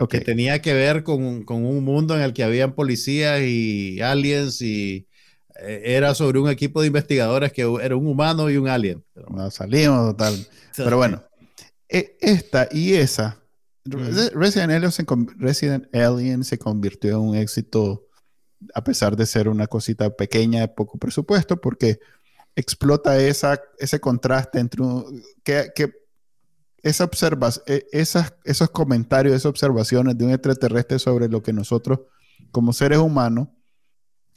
B: Okay. Que tenía que ver con, con, un mundo en el que habían policías y aliens y eh, era sobre un equipo de investigadores que era un humano y un alien.
A: No salimos total. Pero bueno, e, esta y esa, Resident Alien, se, Resident Alien se convirtió en un éxito a pesar de ser una cosita pequeña de poco presupuesto, porque explota esa, ese contraste entre que, que esa observa, e, esas, esos comentarios, esas observaciones de un extraterrestre sobre lo que nosotros como seres humanos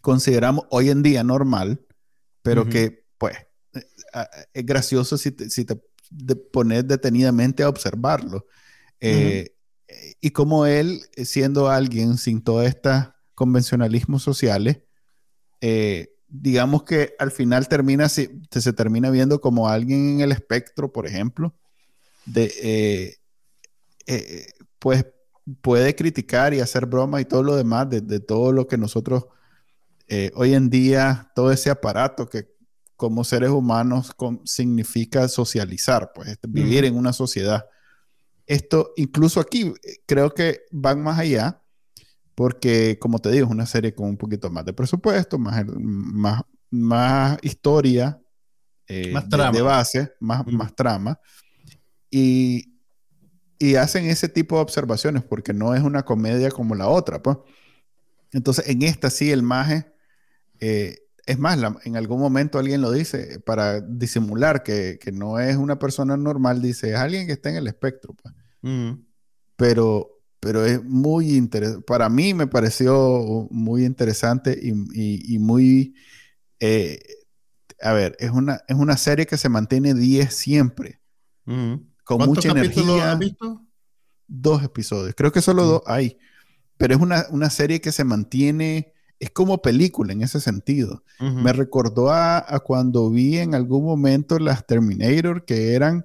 A: consideramos hoy en día normal, pero que pues eh, es gracioso si te, si te pones detenidamente a observarlo. Eh, y como él, siendo alguien sin todos estos convencionalismos sociales, eh, digamos que al final termina, se, se termina viendo como alguien en el espectro, por ejemplo, de, pues puede criticar y hacer bromas y todo lo demás de, de todo lo que nosotros eh, hoy en día todo ese aparato que como seres humanos significa socializar, pues este, vivir en una sociedad. Esto, incluso aquí, eh, creo que van más allá, porque como te digo, es una serie con un poquito más de presupuesto, más, más, más historia eh, más trama. De, base, más, más trama. Y, y hacen ese tipo de observaciones porque no es una comedia como la otra, pues. Entonces, en esta sí, el maje eh, es más, en algún momento alguien lo dice para disimular que, no es una persona normal, dice, es alguien que está en el espectro. Pues. Pero, pero es muy interesante. Para mí me pareció muy interesante y, muy... Eh, a ver, es una, es una serie que se mantiene 10 siempre. Con mucha energía.
B: has visto?
A: Dos episodios. Creo que solo dos hay. Pero es una, una serie que se mantiene es como película en ese sentido. Me recordó a, cuando vi en algún momento las Terminator que eran,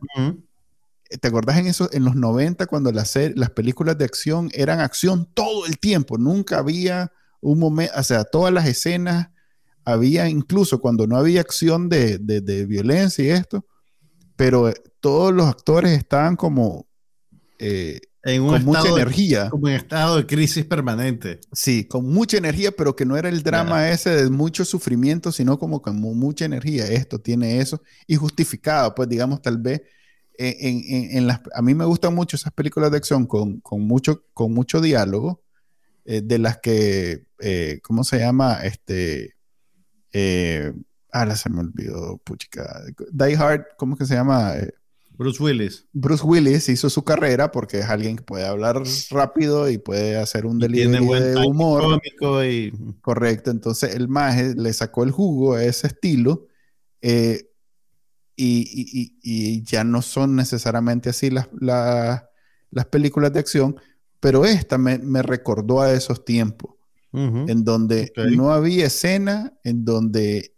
A: ¿te acordás en, eso, en los 90 cuando las, las películas de acción eran acción todo el tiempo? Nunca había un momento, o sea, todas las escenas, había incluso cuando no había acción de, violencia y esto, pero todos los actores estaban como...
B: Eh, en con mucha energía. como en estado de crisis permanente.
A: Sí, con mucha energía, pero que no era el drama ese de mucho sufrimiento, sino como con mucha energía. Esto tiene eso y justificado, pues digamos, tal vez en, las, a mí me gustan mucho esas películas de acción con, mucho, con mucho diálogo, eh, de las que, eh, ¿cómo se llama? Este, eh, ah, se me olvidó, puchica. Die Hard, ¿cómo que se llama?
B: Bruce Willis.
A: Bruce Willis hizo su carrera porque es alguien que puede hablar rápido y puede hacer un delivery de humor. Y... Correcto, entonces el maje le sacó el jugo a ese estilo. Eh, y, ya no son necesariamente así las, las, películas de acción, pero esta me, recordó a esos tiempos, en donde no había escena, en donde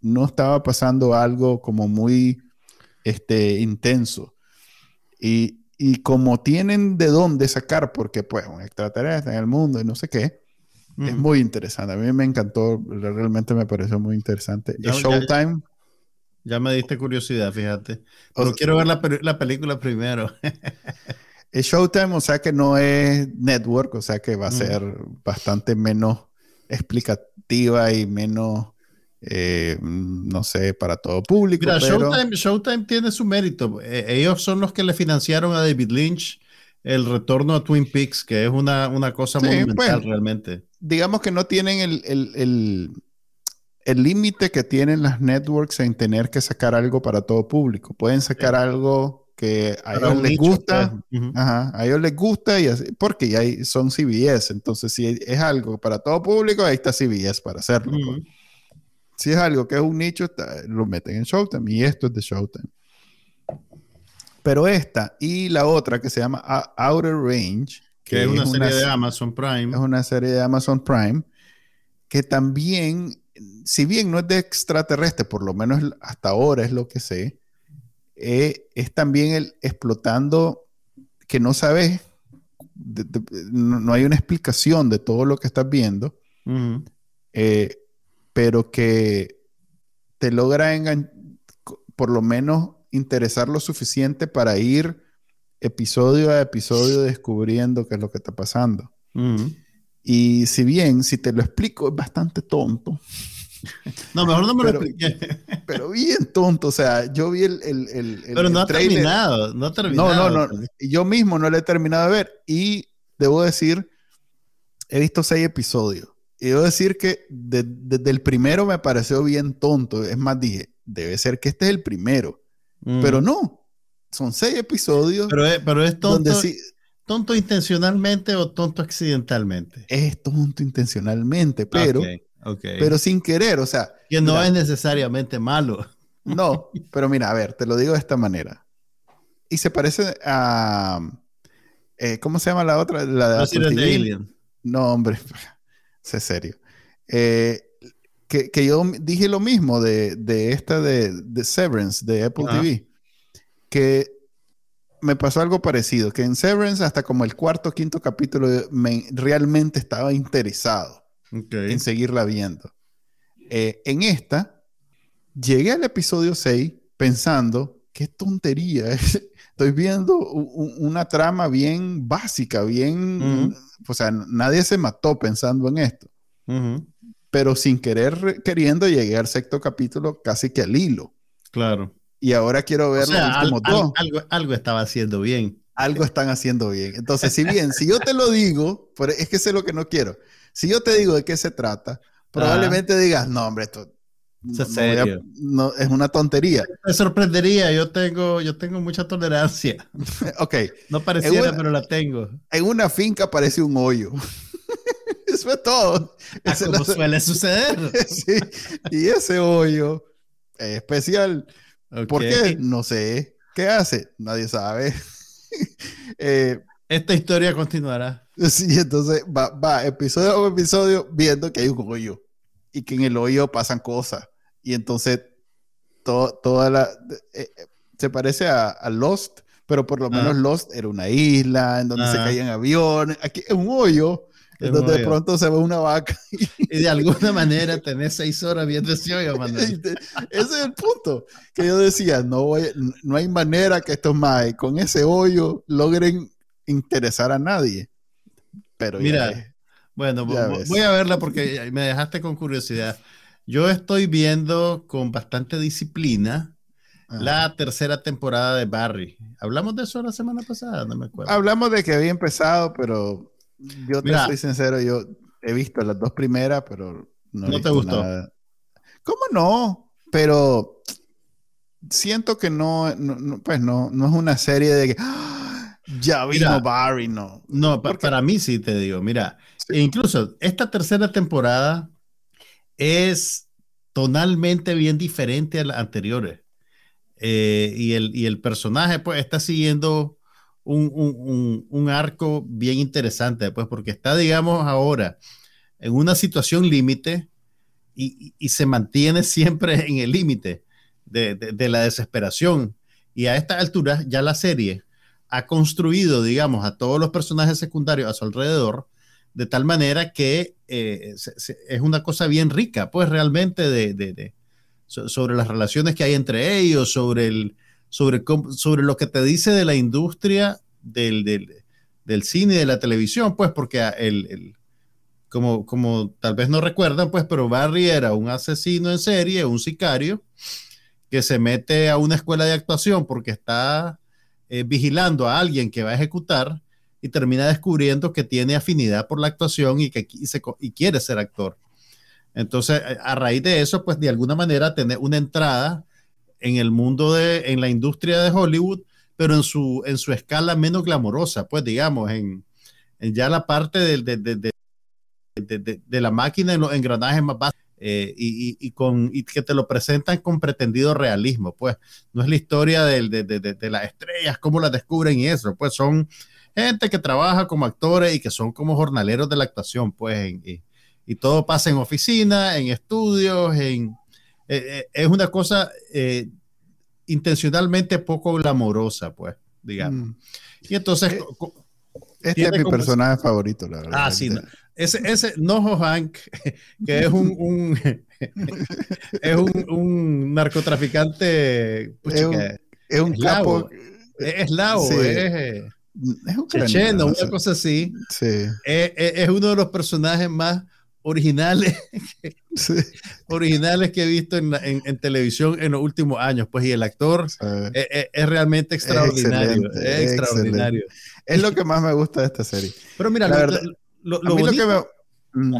A: no estaba pasando algo como muy este, intenso. Y, como tienen de dónde sacar, porque pues un extraterrestre en el mundo y no sé qué, es muy interesante. A mí me encantó, realmente me pareció muy interesante. Showtime.
B: Ya me diste curiosidad, fíjate. Pero quiero ver la, película primero.
A: es Showtime, o sea que no es Network, o sea que va a ser bastante menos explicativa y menos, eh, no sé, para todo público.
B: Mira, Showtime, tiene su mérito. Eh, ellos son los que le financiaron a David Lynch el retorno a Twin Peaks, que es una, una cosa muy monumental pues, realmente.
A: Digamos que no tienen el el límite que tienen las networks en tener que sacar algo para todo público. Pueden sacar algo que a ellos les gusta, pues. a ellos les gusta y porque ya son CBS, entonces si es algo para todo público, ahí está CBS para hacerlo. Pues. Si es algo que es un nicho, lo meten en Showtime y esto es de Showtime. Pero esta y la otra que se llama Outer Range,
B: que, es una serie de Amazon Prime.
A: Es una serie de Amazon Prime que también si bien no es de extraterrestre, por lo menos hasta ahora es lo que sé, eh, es también el explotando que no sabes, no, hay una explicación de todo lo que estás viendo, eh, pero que te logra por lo menos interesar lo suficiente para ir episodio a episodio descubriendo qué es lo que está pasando. Y si bien, si te lo explico, es bastante tonto.
B: No, mejor no me lo expliqué.
A: Pero bien tonto, o sea, yo vi el, el, el
B: Pero no ha terminado, no ha terminado.
A: No, no, no. Yo mismo no lo he terminado de ver y debo decir, he visto seis episodios. Y debo decir que desde el primero me pareció bien tonto. Es más, dije, debe ser que este es el primero. Mm. Pero no, son seis episodios.
B: Pero es, pero es tonto. ¿Tonto intencionalmente o tonto accidentalmente?
A: Es tonto intencionalmente, pero, pero sin querer, o sea.
B: Que no es necesariamente malo.
A: No, pero mira, a ver, te lo digo de esta manera. Y se parece a. Eh, ¿Cómo se llama la otra? La de Alien. No, hombre, sé serio. Eh, que, yo dije lo mismo de, esta de, Severance de Apple TV. Que me pasó algo parecido, que en Severance hasta como el cuarto quinto capítulo me realmente estaba interesado en seguirla viendo. Eh, en esta, llegué al episodio 6 pensando, qué tontería, estoy viendo una trama bien básica, bien, o sea, nadie se mató pensando en esto. Pero sin querer, queriendo, llegué al sexto capítulo casi que al hilo.
B: Claro
A: y ahora quiero ver
B: algo, algo, estaba haciendo bien.
A: Algo están haciendo bien. Entonces, si bien, si yo te lo digo, es que sé lo que no quiero. Si yo te digo de qué se trata, probablemente digas, no, hombre, esto no, es una tontería.
B: Me sorprendería, yo tengo, yo tengo mucha tolerancia.
A: ok.
B: No pareciera, pero la tengo.
A: En una finca aparece un hoyo. Eso es todo.
B: Ah, como suele suceder.
A: sí. Y ese hoyo es especial. ¿Por qué? No sé. ¿Qué hace? Nadie sabe.
B: Eh, Esta historia continuará.
A: Sí, entonces va, va episodio a episodio viendo que hay un hoyo y que en el hoyo pasan cosas. Y entonces toda la... Eh, eh, se parece a, Lost, pero por lo menos Lost era una isla en donde se caían aviones. Aquí es un hoyo donde de pronto se ve una vaca.
B: Y de alguna manera tenés seis horas viendo ese hoyo,
A: Ese es el punto. Que yo decía, no, no hay manera que estos más con ese hoyo logren interesar a nadie. Pero
B: Mira, bueno, voy a verla porque me dejaste con curiosidad. Yo estoy viendo con bastante disciplina la tercera temporada de Barry. ¿Hablamos de eso la semana pasada? No me acuerdo.
A: Hablamos de que había empezado, pero yo te soy sincero, yo he visto las dos primeras, pero no,
B: ¿No te gustó.
A: ¿Cómo no? Pero siento que no, pues no, no es una serie de que ¡Ah! ya vino Barry, no.
B: No, para mí sí te digo, mira, incluso esta tercera temporada es tonalmente bien diferente a las anteriores. Eh, y, el, y el personaje pues está siguiendo un, un, un, arco bien interesante, pues porque está, digamos, ahora en una situación límite y, y, se mantiene siempre en el límite de, de, la desesperación. Y a esta altura ya la serie ha construido, digamos, a todos los personajes secundarios a su alrededor, de tal manera que eh, es una cosa bien rica, pues realmente de, sobre las relaciones que hay entre ellos, sobre, sobre, sobre lo que te dice de la industria del, del, cine y de la televisión, pues porque el, como, como tal vez no recuerdan, pues, pero Barry era un asesino en serie, un sicario, que se mete a una escuela de actuación porque está eh, vigilando a alguien que va a ejecutar y termina descubriendo que tiene afinidad por la actuación y que y, y quiere ser actor. Entonces, a raíz de eso, pues de alguna manera tener una entrada en el mundo de, en la industria de Hollywood, pero en su, en su escala menos glamorosa, pues digamos, en, ya la parte de, de, de, de, la máquina en los engranajes más básicos. Eh, y, y, con, y que te lo presentan con pretendido realismo, pues no es la historia de, de, las estrellas, cómo las descubren y eso, pues son gente que trabaja como actores y que son como jornaleros de la actuación, pues, y, y todo pasa en oficina, en estudios, en, eh, eh, es una cosa eh, intencionalmente poco glamorosa, pues, digamos. Mm. Y entonces...
A: Este es mi personaje favorito, la verdad.
B: Ah, sí. Ese, ese Noho Hank, que es un, un es un, un, narcotraficante.
A: es, un, es un capo.
B: Es eslavo, es, es, un checheno, una cosa así.
A: Sí.
B: Es, es, uno de los personajes más originales, originales que he visto en, en, televisión en los últimos años, pues, y el actor es, realmente extraordinario, es, extraordinario.
A: Es lo que más me gusta de esta serie.
B: Pero mira,
A: lo, que me... Mm,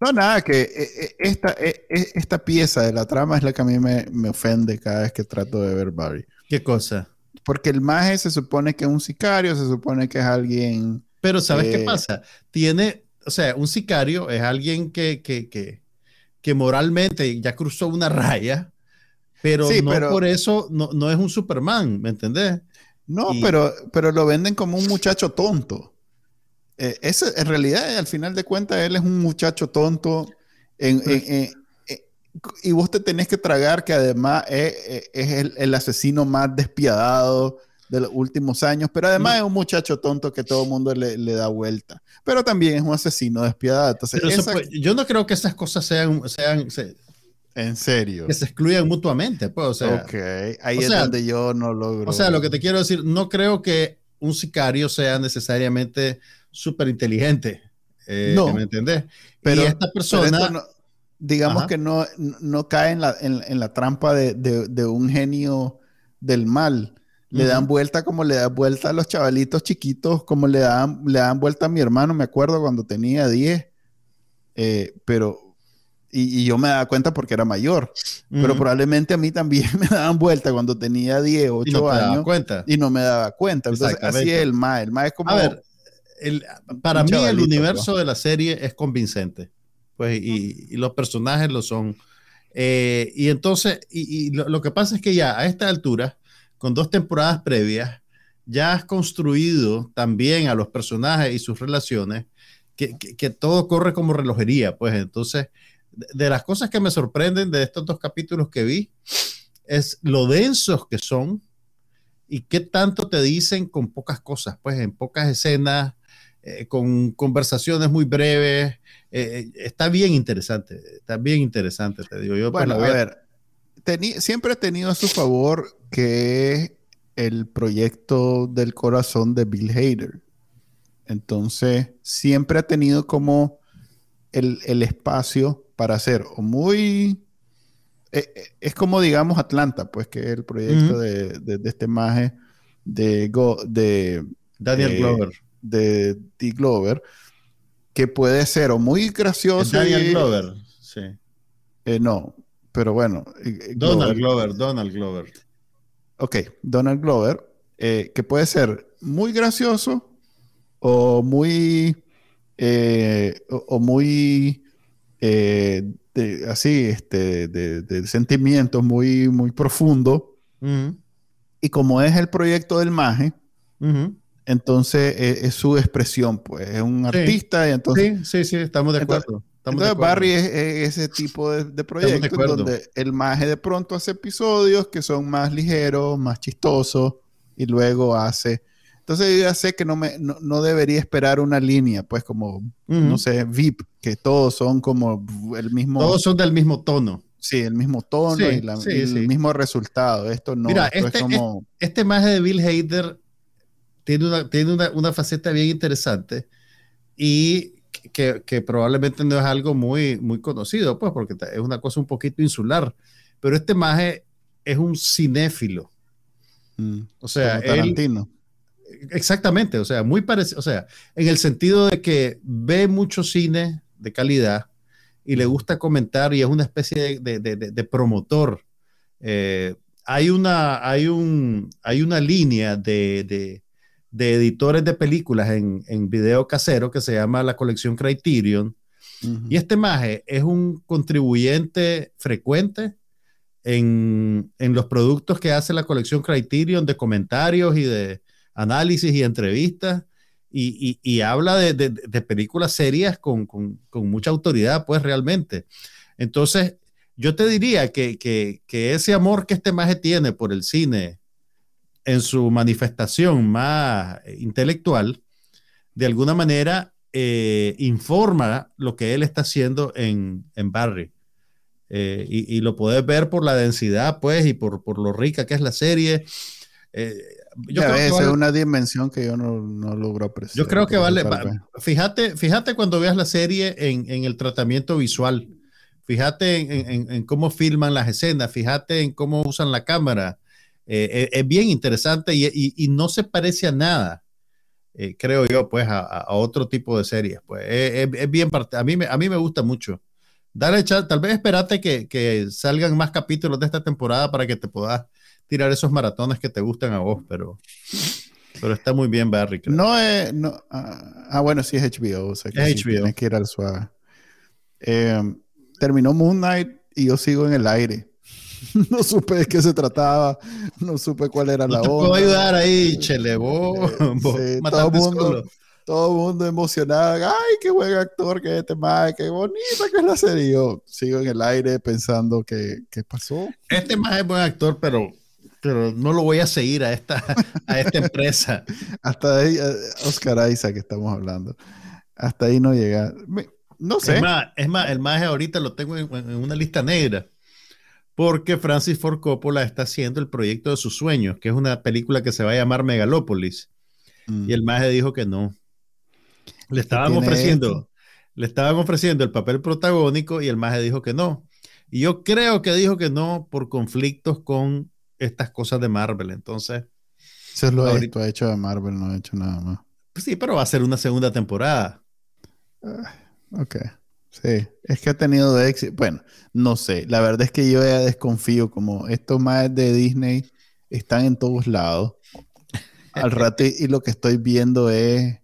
A: no, nada, que eh, eh, esta, eh, esta pieza de la trama es la que a mí me, me ofende cada vez que trato de ver Barry.
B: ¿Qué cosa?
A: Porque el maje se supone que es un sicario, se supone que es alguien...
B: Pero ¿sabes qué pasa? Tiene o sea, un sicario es alguien que, que, que, que moralmente ya cruzó una raya, pero no por eso no, no, es un Superman, ¿me entendés?
A: No, pero, pero lo venden como un muchacho tonto. Eh, ese, en realidad, al final de cuentas, él es un muchacho tonto. En, y vos te tenés que tragar que además es, es el, el, asesino más despiadado de los últimos años, pero además es un muchacho tonto que todo el mundo le, le, da vuelta, pero también es un asesino despiadado. Entonces,
B: yo no creo que esas cosas sean... sean
A: en serio.
B: Que se excluyan mutuamente, pues, o sea.
A: Ok, ahí es donde yo no logro.
B: O sea, lo que te quiero decir, no creo que un sicario sea necesariamente súper inteligente. Eh, no. ¿Me entendés?
A: Pero esta persona. Digamos que no, no cae en la, en, en la trampa de, de, de, un genio del mal, le dan vuelta como le dan vuelta a los chavalitos chiquitos, como le dan, le dan vuelta a mi hermano, me acuerdo cuando tenía 10. Eh, pero, y, yo me daba cuenta porque era mayor. Pero probablemente a mí también me daban vuelta cuando tenía 10, 8 y no años.
B: Cuenta.
A: Y no me daba cuenta. Entonces, así es el MAE. El MAE es como.
B: A ver, para mí el universo de la serie es convincente. Pues, y, los personajes lo son. Eh, y entonces, y, lo, lo, que pasa es que ya a esta altura con dos temporadas previas, ya has construido también a los personajes y sus relaciones, que, que, todo corre como relojería. Pues entonces, de, las cosas que me sorprenden de estos dos capítulos que vi, es lo densos que son y qué tanto te dicen con pocas cosas, pues en pocas escenas, eh, con conversaciones muy breves. Eh, eh, está bien interesante, está bien interesante, te digo yo.
A: Pues, bueno, a ver, siempre he tenido a su favor que el proyecto del corazón de Bill Hader. Entonces, siempre ha tenido como el, espacio para hacer o muy... Eh, es como, digamos, Atlanta, pues, que es el proyecto de, este maje de, de
B: Daniel Glover.
A: De D. Glover, que puede ser o muy gracioso.
B: Daniel Glover, sí.
A: Eh, no, pero bueno.
B: Donald Glover, Donald Glover.
A: Ok, Donald Glover, que puede ser muy gracioso o muy, eh, o, muy eh, así, este, de, sentimientos muy, muy profundo. Y como es el proyecto del Maje, entonces e, es, su expresión, pues es un artista y entonces...
B: Sí, sí, sí, estamos de acuerdo.
A: Entonces, Barry es, ese tipo de, de proyecto donde el maje de pronto hace episodios que son más ligeros, más chistosos y luego hace entonces yo ya sé que no, me, no, debería esperar una línea, pues como, no sé, VIP, que todos son como el mismo...
B: Todos son del mismo tono.
A: Sí, el mismo tono y, el mismo resultado. Esto no
B: Mira, este, es como... este, este de Bill Hader tiene una, tiene una, una faceta bien interesante y que, que, probablemente no es algo muy, muy conocido, pues, porque es una cosa un poquito insular. Pero este maje es un cinéfilo.
A: Mm, o sea, Tarantino.
B: Exactamente, o sea, muy parecido, o sea, en el sentido de que ve mucho cine de calidad y le gusta comentar y es una especie de, promotor. Eh, hay, una, hay, un, hay una línea de, editores de películas en, en, video casero que se llama la colección Criterion. Y este maje es un contribuyente frecuente en, en, los productos que hace la colección Criterion de comentarios y de, análisis y entrevistas y, habla de, películas serias con, mucha autoridad, pues realmente. Entonces, yo te diría que, ese amor que este maje tiene por el cine en su manifestación más intelectual, de alguna manera eh, informa lo que él está haciendo en, Barry. Eh, y, lo puedes ver por la densidad, pues, y por, por lo rica que es la serie.
A: Eh, esa es una dimensión que yo no, no logro apreciar.
B: Yo creo que vale. fíjate, fíjate cuando veas la serie en, en el tratamiento visual. Fíjate en, en, cómo filman las escenas. Fíjate en cómo usan la cámara. Eh, eh, es bien interesante y, y, no se parece a nada, eh, creo yo, pues, a, a, otro tipo de series. Pues es, es bien a mí, me, a mí me gusta mucho. Dale, tal vez espérate que, que salgan más capítulos de esta temporada para que te puedas tirar esos maratones que te gustan a vos, pero, pero está muy bien Barry.
A: No es, no, ah, ah, bueno, sí es HBO, o sea que es HBO. tienes que ir al suave. Em, terminó Moon Knight y yo sigo en el aire. no supe de qué se trataba, no supe cuál era la
B: onda. puedo ayudar ahí, chelebo.
A: Eh, todo el mundo, todo mundo emocionado. Ay, qué buen actor que este más, qué bonita que es la serie. Yo sigo en el aire pensando que, qué pasó.
B: Este más es buen actor, pero pero no lo voy a seguir a esta, a esta empresa.
A: Hasta ahí, eh, Oscar Isaac que estamos hablando. Hasta ahí no llega. No sé.
B: Es más, es más el más ahorita lo tengo en, una lista negra. Porque Francis Ford Coppola está haciendo el proyecto de sus sueños, que es una película que se va a llamar Megalópolis. Mm. Y el maje dijo que no. Le estaban ofreciendo, le estaban ofreciendo el papel protagónico y el maje dijo que no. Y yo creo que dijo que no por conflictos con estas cosas de Marvel. Entonces.
A: Eso es lo que ha hecho de Marvel, no ha hecho nada más.
B: Pues sí, pero va a ser una segunda temporada.
A: Ah, ok. Sí, es que ha tenido de éxito. Bueno, no sé. La verdad es que yo ya desconfío, como estos más de Disney están en todos lados. Al rato, y lo que estoy viendo es,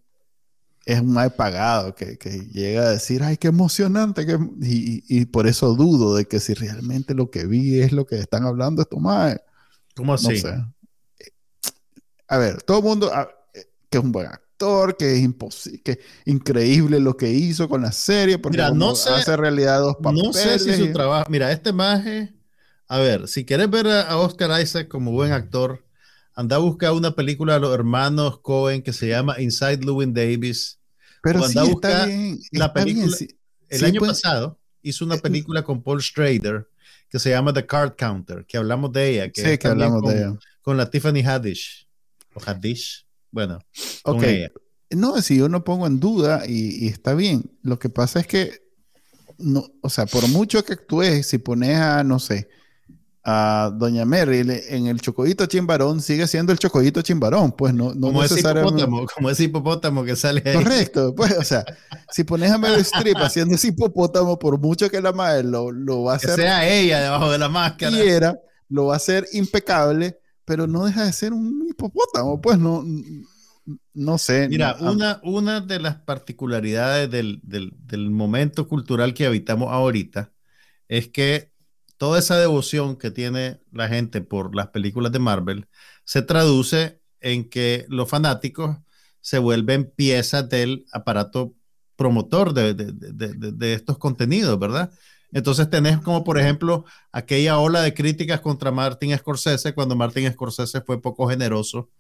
A: es un mal pagado que, llega a decir, ay, qué emocionante. Y, y, por eso dudo de que si realmente lo que vi es lo que están hablando estos más.
B: ¿Cómo así?
A: A ver, todo el mundo ah, que es un buen actor, que es imposible, que increíble lo que hizo con la serie, porque
B: mira, no sé,
A: hace realidad dos
B: papeles. No sé si su trabajo, mira, este maje, a ver, si quieres ver a Oscar Isaac como buen actor, anda a buscar una película de los hermanos Cohen que se llama Inside Llewyn Davis.
A: Pero sí, está bien,
B: la película. el año pasado hizo una eh, película con Paul Strader que se llama The Card Counter, que hablamos de ella. Que
A: sí, que hablamos de ella.
B: con la Tiffany Haddish. O Haddish. Bueno.
A: Ok. No, si yo no pongo en duda y, y, está bien. Lo que pasa es que, no, o sea, por mucho que actúes, si pones a, no sé, a Doña Mary en el Chocoyito Chimbarón sigue siendo el Chocoyito Chimbarón, pues no, no
B: como necesariamente... Ese hipopótamo, como ese hipopótamo que sale ahí.
A: Correcto, pues, o sea, si pones a Mary Streep haciendo ese hipopótamo, por mucho que la madre lo, lo va a hacer...
B: Que sea ella debajo de la máscara.
A: Quiera, lo va a hacer impecable, pero no deja de ser un hipopótamo, pues no... No sé.
B: Mira, una, una de las particularidades del, del, del momento cultural que habitamos ahorita es que toda esa devoción que tiene la gente por las películas de Marvel se traduce en que los fanáticos se vuelven piezas del aparato promotor de, de, de, de, estos contenidos, ¿verdad? Entonces tenés como, por ejemplo, aquella ola de críticas contra Martin Scorsese cuando Martin Scorsese fue poco generoso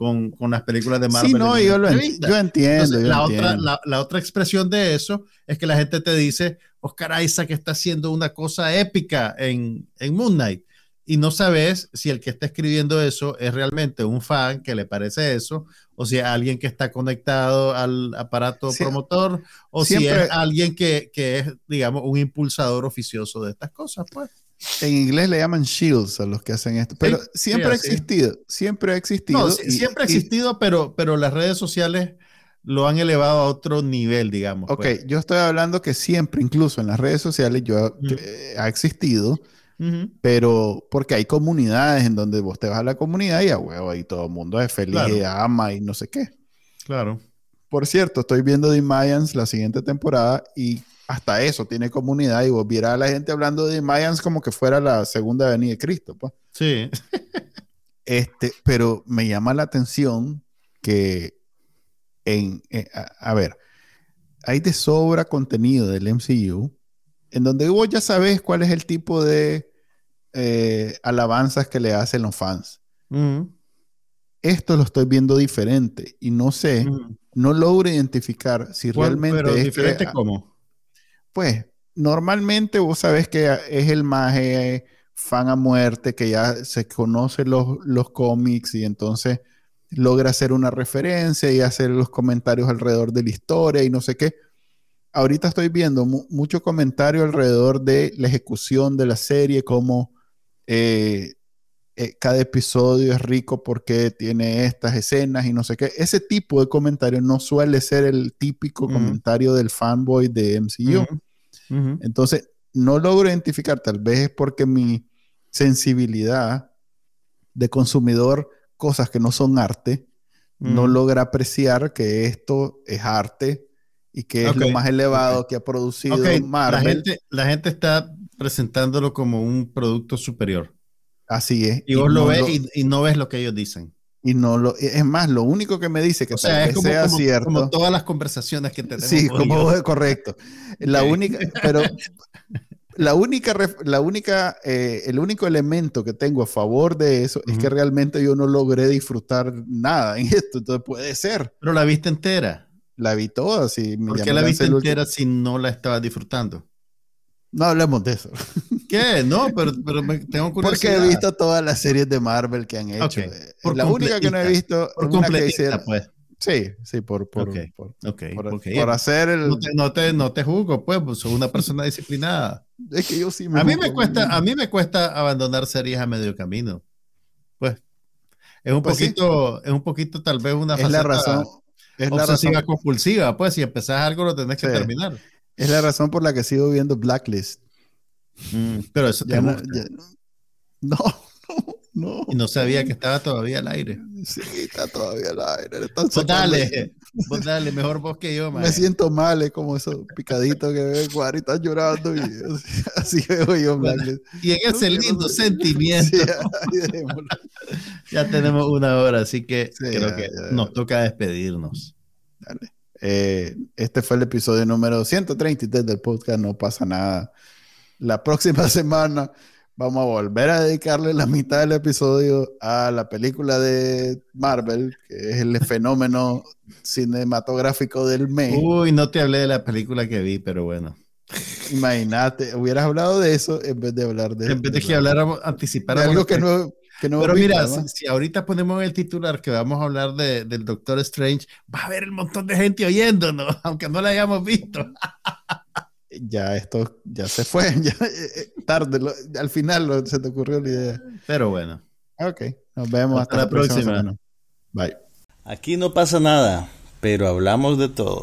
B: con, con las películas de Marvel.
A: Sí, no, yo, lo yo entiendo.
B: la, Otra, la, la, otra expresión de eso es que la gente te dice, Oscar Isaac está haciendo una cosa épica en, en Moon Knight. Y no sabes si el que está escribiendo eso es realmente un fan que le parece eso, o si es alguien que está conectado al aparato promotor, o si es alguien que, que, es, digamos, un impulsador oficioso de estas cosas, pues.
A: En inglés le llaman shields a los que hacen esto, pero siempre ha existido, siempre ha existido. No,
B: siempre ha existido, pero, pero las redes sociales lo han elevado a otro nivel, digamos.
A: Ok, pues. yo estoy hablando que siempre, incluso en las redes sociales, yo, eh, ha existido, pero porque hay comunidades en donde vos te vas a la comunidad y a huevo, ahí todo el mundo es feliz y ama y no sé qué.
B: Claro.
A: Por cierto, estoy viendo The Mayans la siguiente temporada y hasta eso tiene comunidad y vos vieras a la gente hablando de The Mayans como que fuera la segunda venida de Cristo, pues.
B: Sí.
A: este, pero me llama la atención que en, eh, a, ver, hay de sobra contenido del MCU en donde vos ya sabes cuál es el tipo de eh, alabanzas que le hacen los fans. Esto lo estoy viendo diferente y no sé, no logro identificar si realmente
B: pero es diferente cómo.
A: Pues normalmente vos sabes que es el maje fan a muerte que ya se conoce los, los cómics y entonces logra hacer una referencia y hacer los comentarios alrededor de la historia y no sé qué. Ahorita estoy viendo mucho comentario alrededor de la ejecución de la serie, como eh, eh, cada episodio es rico porque tiene estas escenas y no sé qué. Ese tipo de comentario no suele ser el típico comentario del fanboy de MCU. Entonces, no logro identificar, tal vez es porque mi sensibilidad de consumidor cosas que no son arte, no mm. logra apreciar que esto es arte y que es lo más elevado que ha producido
B: Marvel. La gente, la gente está presentándolo como un producto superior.
A: Así es.
B: Y, vos lo ves y, no ves lo que ellos dicen.
A: Y no lo, es más, lo único que me dice que
B: sea, es como, cierto. Como todas las conversaciones que tenemos.
A: Sí, como correcto. La única, pero la única, la única, eh, el único elemento que tengo a favor de eso es que realmente yo no logré disfrutar nada en esto, entonces puede ser.
B: Pero la viste entera.
A: La vi toda, sí.
B: ¿Por qué la viste entera si no la estabas disfrutando?
A: No hablemos de eso.
B: ¿Qué? No, pero, pero tengo curiosidad.
A: Porque he visto todas las series de Marvel que han hecho. Eh, la única que no he visto
B: por una que pues.
A: Sí, sí, por, por, por, hacer el...
B: No te, no te, juzgo, pues, pues, soy una persona disciplinada.
A: Es que yo sí
B: me... A mí me, cuesta, a mí me cuesta abandonar series a medio camino. Pues, es un pues poquito, es un poquito tal vez una
A: es la razón,
B: es la razón compulsiva, pues, si empezás algo lo tenés que terminar.
A: Es la razón por la que sigo viendo Blacklist.
B: Mm, pero eso ya
A: no, no, no.
B: Y no sabía que estaba todavía al aire.
A: Sí, está todavía al aire.
B: Pues dale, dale, mejor vos que yo,
A: man. Me siento mal, es como esos picaditos que ven Juan y están llorando. Y así, veo yo, Blacklist.
B: Y en ese lindo sentimiento. ya tenemos una hora, así que creo que nos toca despedirnos.
A: Dale. Eh, este fue el episodio número 133 del podcast No pasa nada. La próxima semana vamos a volver a dedicarle la mitad del episodio a la película de Marvel, que es el fenómeno cinematográfico del mes.
B: Uy, no te hablé de la película que vi, pero bueno.
A: Imagínate, hubieras hablado de eso en vez de hablar de...
B: En vez de que hablar, anticipar
A: algo que no...
B: Pero mira, si, ahorita ponemos el titular que vamos a hablar de, del Doctor Strange, va a haber un montón de gente oyéndonos, aunque no la hayamos visto.
A: ya esto ya se fue, ya, eh, eh, tarde, al final se te ocurrió la idea.
B: Pero bueno.
A: Ok, nos vemos hasta, la, próxima. Bye.
C: Aquí no pasa nada, pero hablamos de todo.